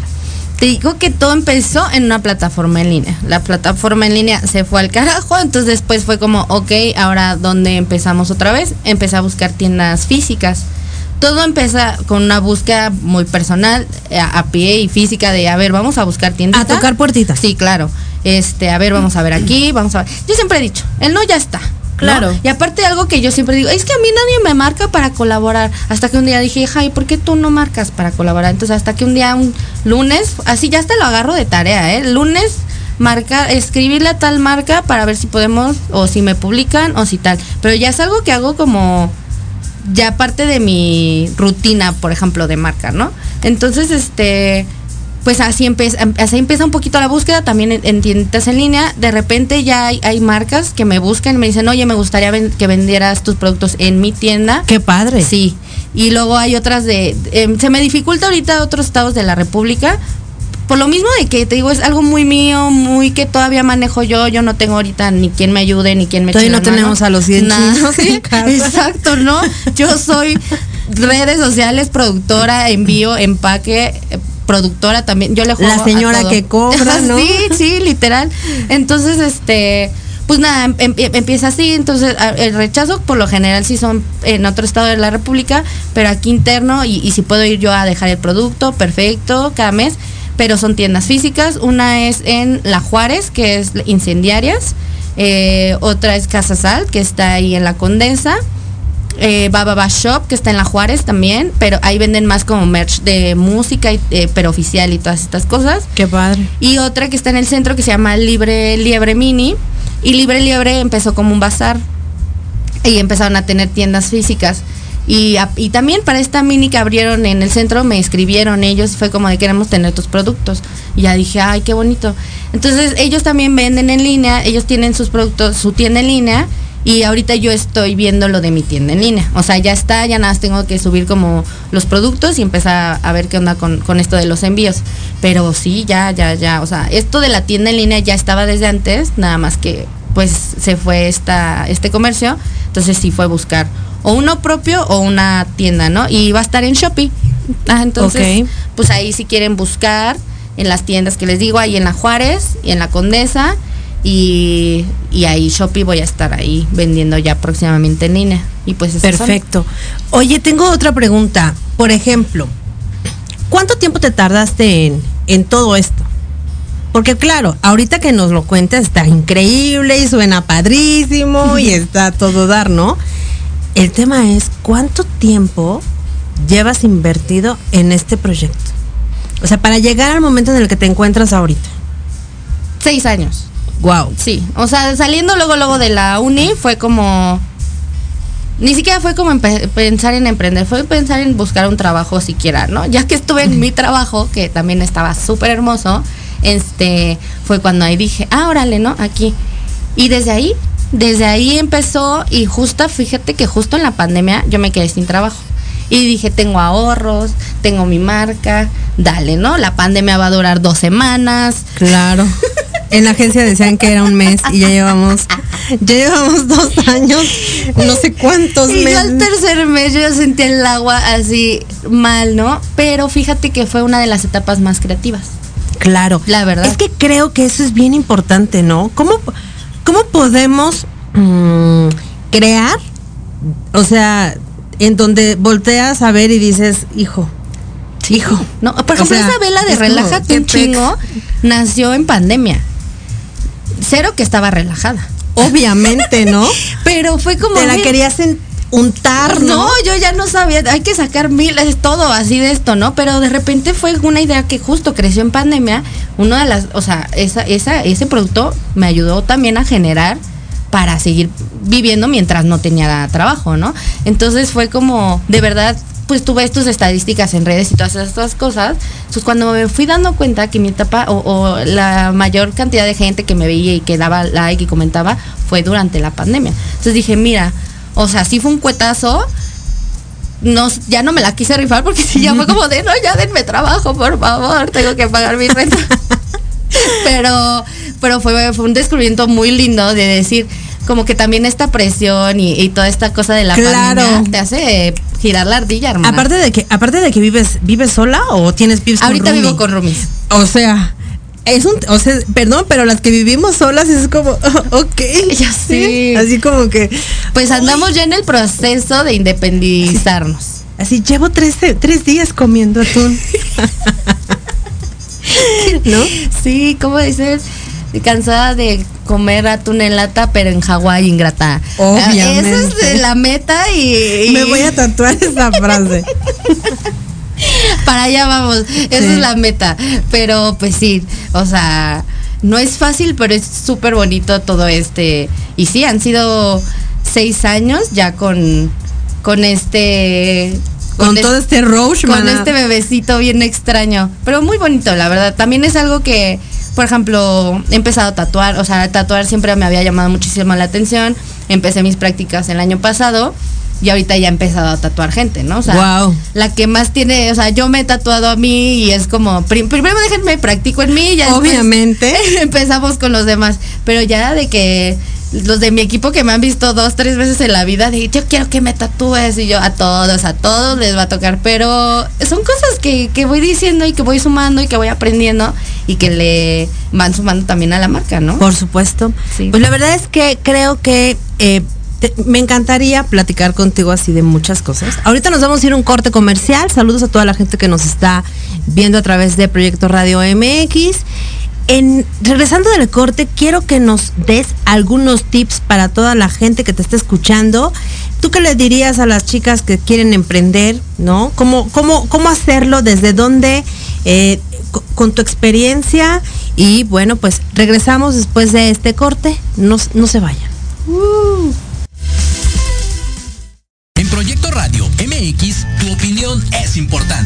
Te digo que todo empezó en una plataforma en línea. La plataforma en línea se fue al carajo, entonces después fue como, ok, ahora ¿dónde empezamos otra vez? Empecé a buscar tiendas físicas. Todo empieza con una búsqueda muy personal, eh, a, a pie y física de, a ver, vamos a buscar tiendas. A tocar puertitas. Sí, claro. Este, a ver, vamos a ver aquí, vamos a ver. Yo siempre he dicho, el no ya está. Claro. Y aparte algo que yo siempre digo, es que a mí nadie me marca para colaborar. Hasta que un día dije, Jai, ¿por qué tú no marcas para colaborar? Entonces hasta que un día, un lunes, así ya hasta lo agarro de tarea, ¿eh? Lunes, marcar, escribirle a tal marca para ver si podemos, o si me publican, o si tal. Pero ya es algo que hago como ya parte de mi rutina, por ejemplo, de marca, ¿no? Entonces, este, pues así empieza, así empieza un poquito la búsqueda, también en, en tiendas en línea. De repente ya hay, hay marcas que me buscan y me dicen, oye, me gustaría ven- que vendieras tus productos en mi tienda. Qué padre. Sí. Y luego hay otras de, em, se me dificulta ahorita otros estados de la República. Por lo mismo de que te digo, es algo muy mío, muy que todavía manejo yo, yo no tengo ahorita ni quien me ayude, ni quien me Todavía no tenemos a los 100 Nada, chinos sí, en [LAUGHS] casa. Exacto, ¿no? Yo soy redes sociales, productora, envío, empaque, productora también. Yo le juego La señora a todo. que cobra, [LAUGHS] ¿no? sí, sí, literal. Entonces, este, pues nada, em- em- empieza así. Entonces, el rechazo por lo general sí son en otro estado de la República, pero aquí interno y, y si puedo ir yo a dejar el producto, perfecto, cada mes. Pero son tiendas físicas. Una es en La Juárez, que es Incendiarias. Eh, otra es Casa Sal, que está ahí en La Condensa eh, Baba Shop, que está en La Juárez también, pero ahí venden más como merch de música, y, eh, pero oficial y todas estas cosas. Qué padre. Y otra que está en el centro que se llama Libre Liebre Mini. Y Libre Liebre empezó como un bazar. Y empezaron a tener tiendas físicas. Y, a- y también para esta mini que abrieron en el centro me escribieron ellos, fue como de queremos tener tus productos. Y ya dije, ay, qué bonito. Entonces ellos también venden en línea, ellos tienen sus productos, su tienda en línea Y ahorita yo estoy viendo lo de mi tienda en línea. O sea, ya está, ya nada más tengo que subir como los productos y empezar a ver qué onda con, con esto de los envíos. Pero sí, ya, ya, ya. O sea, esto de la tienda en línea ya estaba desde antes, nada más que pues se fue esta, este comercio. Entonces sí fue buscar o uno propio o una tienda, ¿no? Y va a estar en Shopee. Ah, entonces, pues ahí si quieren buscar en las tiendas que les digo, ahí en la Juárez y en la Condesa. Y, y ahí Shopee voy a estar ahí vendiendo ya próximamente en línea. Y pues son. Perfecto. Oye, tengo otra pregunta. Por ejemplo, ¿cuánto tiempo te tardaste en, en todo esto? Porque claro, ahorita que nos lo cuentas está increíble y suena padrísimo y [LAUGHS] está todo dar, ¿no? El tema es, ¿cuánto tiempo llevas invertido en este proyecto? O sea, para llegar al momento en el que te encuentras ahorita. Seis años. Wow. Sí, o sea, saliendo luego luego de la uni fue como ni siquiera fue como pensar en emprender, fue pensar en buscar un trabajo siquiera, ¿no? Ya que estuve en mi trabajo, que también estaba súper hermoso, este, fue cuando ahí dije, ah, órale, ¿no? Aquí. Y desde ahí, desde ahí empezó y justo, fíjate que justo en la pandemia yo me quedé sin trabajo. Y dije, tengo ahorros, tengo mi marca, dale, ¿no? La pandemia va a durar dos semanas, Claro. [LAUGHS] En la agencia decían que era un mes y ya llevamos, ya llevamos dos años, no sé cuántos Y yo al meses. tercer mes yo ya sentía el agua así mal, ¿no? Pero fíjate que fue una de las etapas más creativas. Claro. La verdad. Es que creo que eso es bien importante, ¿no? ¿Cómo, cómo podemos mm, crear? O sea, en donde volteas a ver y dices, hijo, hijo. No, por O ejemplo, sea, esa vela de es relájate un chingo nació en pandemia. Cero que estaba relajada. Obviamente, ¿no? [LAUGHS] Pero fue como. Te la querías untar, ¿no? No, yo ya no sabía, hay que sacar mil, es todo así de esto, ¿no? Pero de repente fue una idea que justo creció en pandemia. Uno de las, o sea, esa, esa, ese producto me ayudó también a generar para seguir viviendo mientras no tenía trabajo, ¿no? Entonces fue como, de verdad, pues tuve estas estadísticas en redes y todas estas cosas. Entonces cuando me fui dando cuenta que mi etapa o, o la mayor cantidad de gente que me veía y que daba like y comentaba fue durante la pandemia. Entonces dije, mira, o sea, sí fue un cuetazo. No, ya no me la quise rifar porque sí ya fue como de, no, ya denme trabajo, por favor, tengo que pagar mi renta. [LAUGHS] pero pero fue, fue un descubrimiento muy lindo de decir, como que también esta presión y, y toda esta cosa de la Claro. pandemia te hace girar la ardilla, hermana. Aparte de que, aparte de que vives, vives sola o tienes vives con Ahorita vivo con roomies. O sea, es un, o sea, perdón, pero las que vivimos solas es como, [LAUGHS] ok. [LAUGHS] Ya sé. Así como que, Pues andamos ya en el proceso de independizarnos. así llevo tres, tres días comiendo atún. [LAUGHS] ¿No? Sí, ¿cómo dices? Cansada de comer atún en lata, pero en Hawái ingrata. Obviamente. Esa es de la meta y, y Me voy a tatuar esa frase. [LAUGHS] para allá vamos. Esa Sí. es la meta. Pero pues sí, o sea, no es fácil, pero es súper bonito todo este. Y sí, han sido seis años ya con, con este. Con todo este roche, con mana. este bebecito bien extraño, pero muy bonito, la verdad. También es algo que, por ejemplo, he empezado a tatuar, o sea, tatuar siempre me había llamado muchísimo la atención. Empecé mis prácticas el año pasado y ahorita ya he empezado a tatuar gente, ¿no? O sea, Guau. la que más tiene, o sea, yo me he tatuado a mí y es como, prim- primero déjenme practico en mí y ya Obviamente. [LAUGHS] empezamos con los demás. Pero ya de que los de mi equipo que me han visto dos, tres veces en la vida, de yo quiero que me tatúes y yo a todos, a todos les va a tocar. Pero son cosas que, que voy diciendo y que voy sumando y que voy aprendiendo y que le van sumando también a la marca, ¿no? Por supuesto. Sí. Pues la verdad es que creo que eh, te- me encantaría platicar contigo así de muchas cosas. Ahorita nos vamos a ir a un corte comercial. Saludos a toda la gente que nos está viendo a través de Proyecto Radio MX. En, regresando del corte, quiero que nos des algunos tips para toda la gente que te está escuchando. ¿Tú qué le dirías a las chicas que quieren emprender? ¿No? ¿Cómo, cómo, cómo hacerlo? ¿Desde dónde? Eh, co- con tu experiencia. Y bueno, pues regresamos después de este corte. No, no se vayan. En Proyecto Radio MX, tu opinión es importante.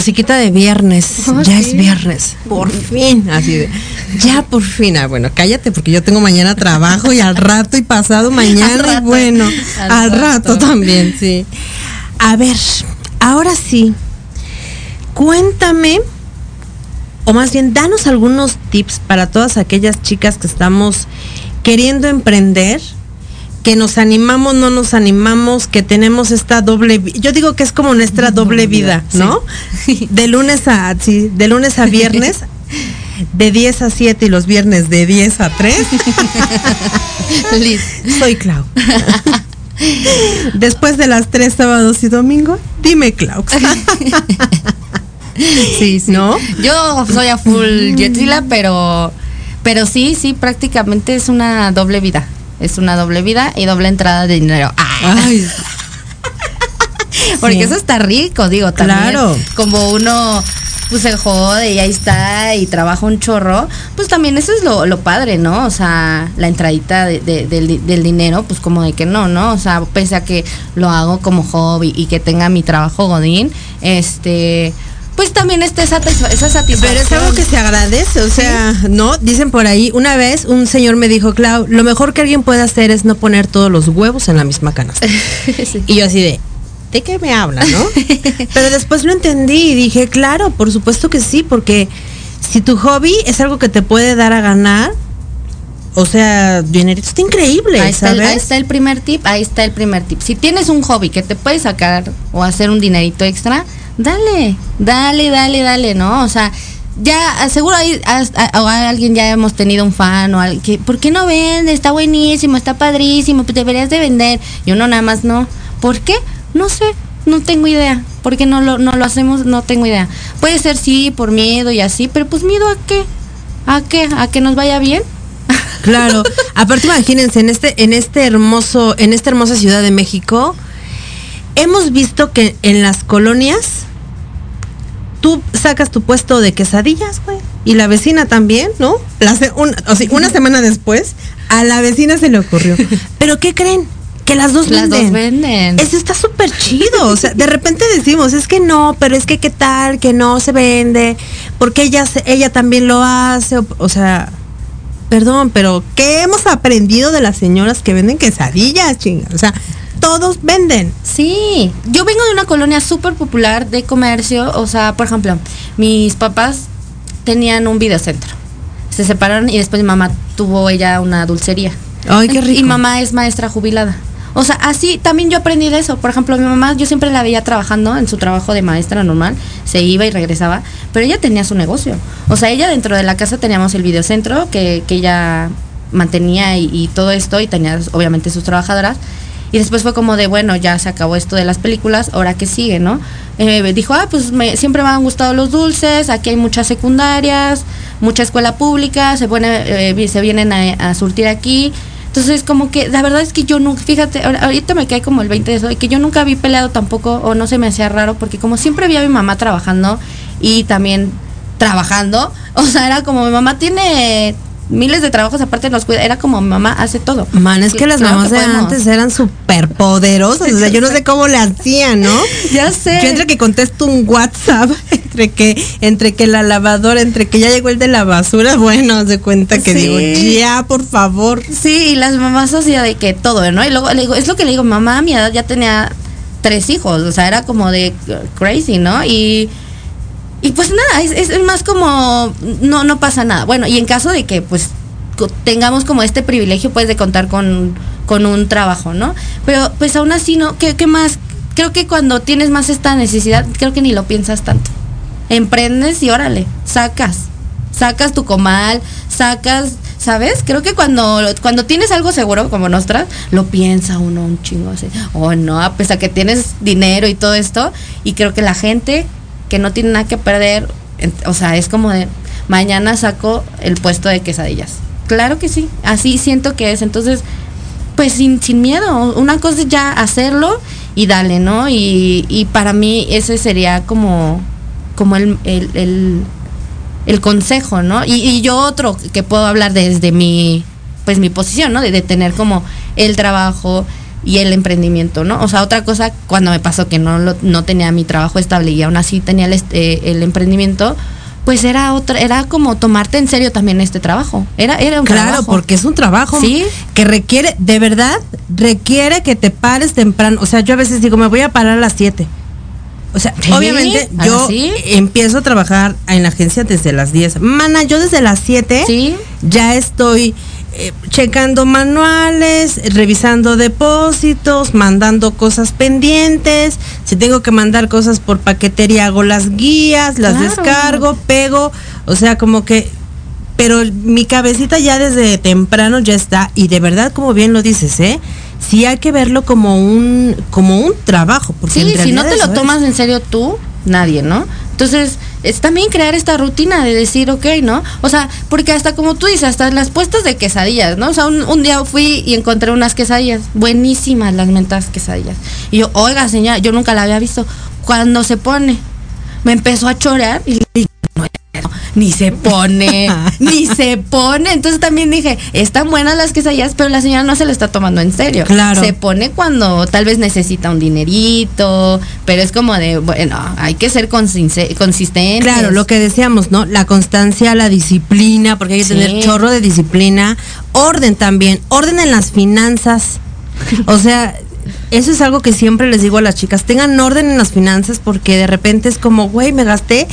Musiquita de viernes. Oh, ya sí. es viernes. Por fin. Así de. Ya por fin. Ah, bueno, cállate porque yo tengo mañana trabajo y al rato y pasado [LAUGHS] mañana. Y bueno, Al al, rato. rato. también, sí. A ver, ahora sí. Cuéntame, o más bien, danos algunos tips para todas aquellas chicas que estamos queriendo emprender que nos animamos, no nos animamos, que tenemos esta doble, yo digo que es como nuestra doble vida, ¿no? [LAUGHS] De lunes a, sí, de lunes a viernes, [LAUGHS] de 10 a 7 y los viernes de 10 a 3. [LAUGHS] Liz. Soy Clau. Después de las 3 sábados y domingo, dime Clau. Sí, sí. ¿No? Yo soy a full Yetzila, pero pero sí, sí, prácticamente es una doble vida. Es una doble vida y doble entrada de dinero. Ah, Ay, [LAUGHS] porque sí. eso está rico, digo, también. Claro. Como uno pues se jode y ahí está y trabaja un chorro, pues también eso es lo, lo padre, ¿no? O sea, la entradita de- de- del, del dinero, pues como de que no, ¿no? O sea, pese a que lo hago como hobby y que tenga mi trabajo godín, este, pues también está esa, satisfa- esa satisfacción. Pero es algo que se agradece, o sea, ¿no? Dicen por ahí, una vez un señor me dijo, Clau, lo mejor que alguien puede hacer es no poner todos los huevos en la misma canasta. [LAUGHS] Sí. Y yo así de, ¿de qué me habla, no? [LAUGHS] Pero después lo entendí y dije, claro, por supuesto que sí, porque si tu hobby es algo que te puede dar a ganar, o sea, dinerito está increíble, Ahí está, el, ¿sabes? ahí está el primer tip, ahí está el primer tip. Si tienes un hobby que te puede sacar o hacer un dinerito extra, dale, dale, dale, dale, ¿no? O sea, ya seguro hay, a- alguien ya hemos tenido un fan o alguien que, ¿por qué no vende? Está buenísimo, está padrísimo, pues deberías de vender. Y uno nada más no. ¿Por qué? No sé, no tengo idea. ¿Por qué no lo, no lo hacemos? No tengo idea. Puede ser sí, por miedo y así, pero pues miedo a qué? ¿A qué? ¿A que nos vaya bien? Claro. [LAUGHS] Aparte, imagínense, en este, en este hermoso, en esta hermosa ciudad de México, hemos visto que en las colonias tú sacas tu puesto de quesadillas, güey. Y la vecina también, ¿no? La se- un- o sea, una semana después, a la vecina se le ocurrió. [LAUGHS] Pero ¿qué creen? Que las dos Las venden. dos venden. Eso está súper chido. O sea, de repente decimos, es que no, pero es que qué tal, que no se vende, porque ella, se- ella también lo hace. O, o sea, perdón, pero ¿qué hemos aprendido de las señoras que venden quesadillas, chinga? O sea, todos venden. Sí, yo vengo de una colonia súper popular de comercio, o sea, por ejemplo, mis papás tenían un videocentro, se separaron y después mi mamá tuvo ella una dulcería. Ay, qué rico. Y mamá es maestra jubilada. O sea, así también yo aprendí de eso. Por ejemplo, mi mamá, yo siempre la veía trabajando en su trabajo de maestra normal, se iba y regresaba, pero ella tenía su negocio. O sea, ella dentro de la casa teníamos el videocentro que, que ella mantenía y, y todo esto, y tenía obviamente sus trabajadoras. Y después fue como de, bueno, ya se acabó esto de las películas, ahora que sigue, ¿no? Eh, dijo, ah, pues me- siempre me han gustado los dulces, aquí hay muchas secundarias, mucha escuela pública, se, pone, eh, se vienen a, a surtir aquí. Entonces, como que la verdad es que yo nunca, fíjate, ahorita me cae como el 20 de eso, que yo nunca vi peleado tampoco, o no se me hacía raro, porque como siempre vi a mi mamá trabajando y también trabajando, [LAUGHS] o sea, era como mi mamá tiene miles de trabajos aparte nos cuida, era como mamá hace todo. Man, es que las Claro mamás que de antes eran súper poderosas. O sea, yo no sé cómo le hacían, ¿no? [LAUGHS] Ya sé. Yo entre que contesto un WhatsApp, [LAUGHS] entre que, entre que la lavadora, entre que ya llegó el de la basura, bueno, de cuenta que Sí. digo, ya, por favor. Sí, y las mamás hacía de que todo, ¿no? Y luego le digo, es lo que le digo, mamá a mi edad ya tenía tres hijos, o sea, era como de crazy, ¿no? Y, y pues nada, es, es más como, no, no pasa nada. Bueno, y en caso de que pues tengamos como este privilegio pues de contar con, con un trabajo, ¿no? Pero pues aún así, ¿no? ¿Qué, qué más? Creo que cuando tienes más esta necesidad, creo que ni lo piensas tanto. Emprendes y órale, sacas. Sacas tu comal, sacas, ¿sabes? Creo que cuando, cuando tienes algo seguro como nosotras, lo piensa uno un chingo así. O no, a pesar que tienes dinero y todo esto. Y creo que la gente que no tiene nada que perder, o sea, es como de, mañana saco el puesto de quesadillas. Claro que sí, así siento que es. Entonces, pues sin, sin miedo. Una cosa es ya hacerlo y dale, ¿no? Y, y para mí ese sería como, como el, el, el- consejo, ¿no? Y, yo otro que puedo hablar desde mi, pues mi posición, ¿no? De tener como el trabajo y el emprendimiento, ¿no? O sea, otra cosa, cuando me pasó que no, lo- no tenía mi trabajo estable y aún así tenía el, est- eh, el emprendimiento, pues era otra, era como tomarte en serio también este trabajo. Era, era un Claro, trabajo. porque es un trabajo Sí. que requiere, de verdad, requiere que te pares temprano. O sea, yo a veces digo, me voy a parar a las 7. O sea, Sí, obviamente ¿a yo sí? empiezo a trabajar en la agencia desde las 10. Mana, yo desde las 7 Sí. ya estoy eh, checando manuales, revisando depósitos, mandando cosas pendientes. Si tengo que mandar cosas por paquetería, hago las guías, las Claro. descargo, pego. O sea, como que pero mi cabecita ya desde temprano ya está y de verdad como bien lo dices, ¿eh? Sí hay que verlo como un como un trabajo, porque en Sí, si no te lo es. tomas en serio tú, nadie, ¿no? Entonces, es también crear esta rutina de decir, ok, ¿no? O sea, porque hasta como tú dices, hasta las puestas de quesadillas, ¿no? O sea, un, día fui y encontré unas quesadillas, buenísimas las mentas quesadillas. Y yo, oiga, señora, yo nunca la había visto. Cuando se pone, me empezó a chorear y no, ni se pone, [LAUGHS] ni se pone. Entonces también dije, están buenas las quesadillas, pero la señora no se lo está tomando en serio. Claro. Se pone cuando tal vez necesita un dinerito, pero es como de, bueno, hay que ser consistentes. Claro, lo que decíamos, ¿no? La constancia, la disciplina, porque hay que Sí. tener chorro de disciplina, orden también, orden en las finanzas. O sea, eso es algo que siempre les digo a las chicas, tengan orden en las finanzas porque de repente es como, güey, me gasté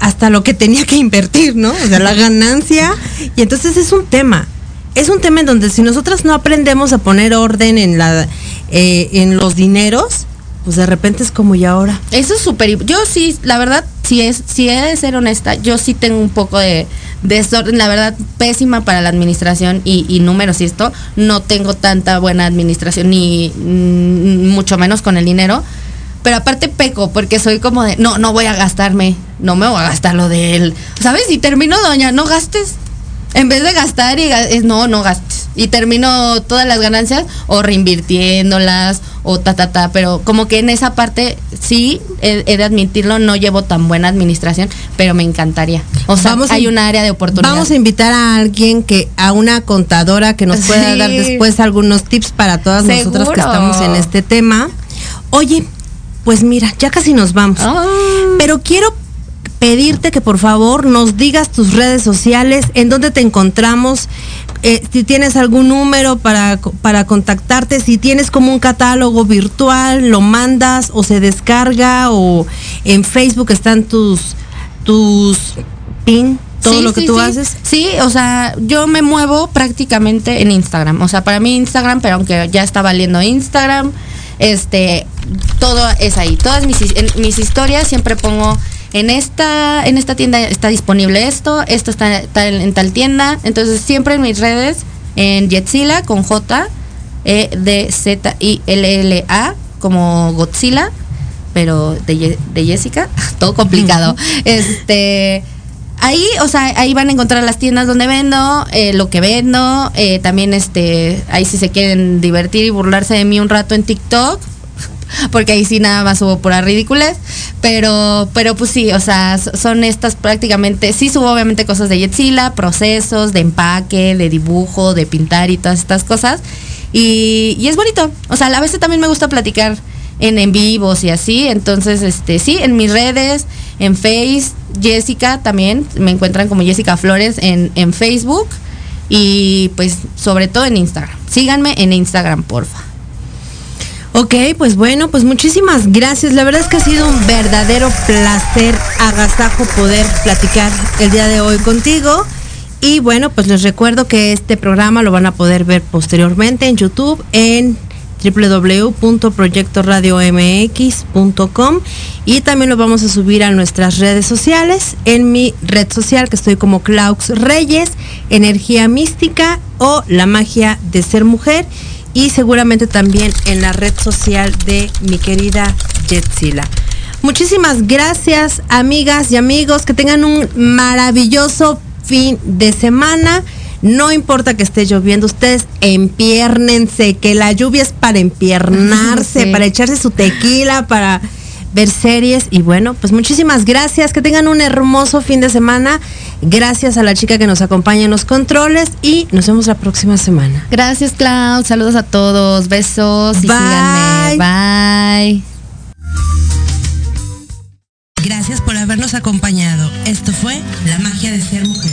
hasta lo que tenía que invertir, ¿no? O sea, la ganancia. Y entonces es un tema. Es un tema en donde si nosotras no aprendemos a poner orden en la eh, en los dineros, pues de repente es como y ahora. Eso es súper. Yo sí, la verdad, si es, si he de ser honesta, yo sí tengo un poco de, desorden, la verdad, pésima para la administración y, números y esto. No tengo tanta buena administración ni mm, mucho menos con el dinero. Pero aparte peco, porque soy como de, no, no voy a gastarme, no me voy a gastar lo de él. ¿Sabes? Y termino, doña, no gastes. En vez de gastar y es no, no gastes. Y termino todas las ganancias o reinvirtiéndolas o ta, ta, ta. Pero como que en esa parte sí, he, de admitirlo, no llevo tan buena administración, pero me encantaría. O sea, hay un área de oportunidad. Vamos a invitar a alguien que, a una contadora que nos pueda dar después algunos tips para todas nosotras que estamos en este tema. Oye, pues mira, ya casi nos vamos. Ah. Pero quiero pedirte que por favor nos digas tus redes sociales, en dónde te encontramos, eh, si tienes algún número para, para contactarte, si tienes como un catálogo virtual, lo mandas o se descarga o en Facebook están tus, tus pin, todo lo que tú haces. Sí, o sea, yo me muevo prácticamente en Instagram. O sea, para mí Instagram, pero aunque ya está valiendo Instagram, este, todo es ahí. Todas mis, mis historias siempre pongo en esta, en esta tienda está disponible esto, esto está, en, tal tienda. Entonces siempre en mis redes, en Jetzilla con J, E, D, Z, I, L, L, A, como Godzilla, pero de, Jessica, [LAUGHS] todo complicado. este ahí, o sea, ahí van a encontrar las tiendas donde vendo, eh, lo que vendo, eh, también este, ahí si se quieren divertir y burlarse de mí un rato en TikTok, [LAUGHS] porque ahí sí nada más subo pura ridículas. Pero, pero pues sí, o sea, son estas prácticamente, sí subo obviamente cosas de Yetzila, procesos, de empaque, de dibujo, de pintar y todas estas cosas. Y, y es bonito. O sea, a veces también me gusta platicar en en vivos y así. Entonces, este, sí, en mis redes, en Face, Jessica también, me encuentran como Jessica Flores en, en Facebook. Y pues sobre todo en Instagram. Síganme en Instagram, porfa. Ok, pues bueno, pues muchísimas gracias. La verdad es que ha sido un verdadero placer, agasajo poder platicar el día de hoy contigo. Y bueno, pues les recuerdo que este programa lo van a poder ver posteriormente en YouTube, en www.proyectoradiomx.com y también lo vamos a subir a nuestras redes sociales, en mi red social que estoy como Klaus Reyes, Energía Mística o La Magia de Ser Mujer y seguramente también en la red social de mi querida Jetzila. Muchísimas gracias amigas y amigos, que tengan un maravilloso fin de semana. No importa que esté lloviendo, ustedes empiernense, que la lluvia es para empiernarse, [LAUGHS] para echarse su tequila, para ver series y bueno, pues muchísimas gracias, que tengan un hermoso fin de semana. Gracias a la chica que nos acompaña en los controles y nos vemos la próxima semana. Gracias, Clau. Saludos a todos. Besos y Bye. Bye. Gracias por habernos acompañado. Esto fue La magia de ser mujer.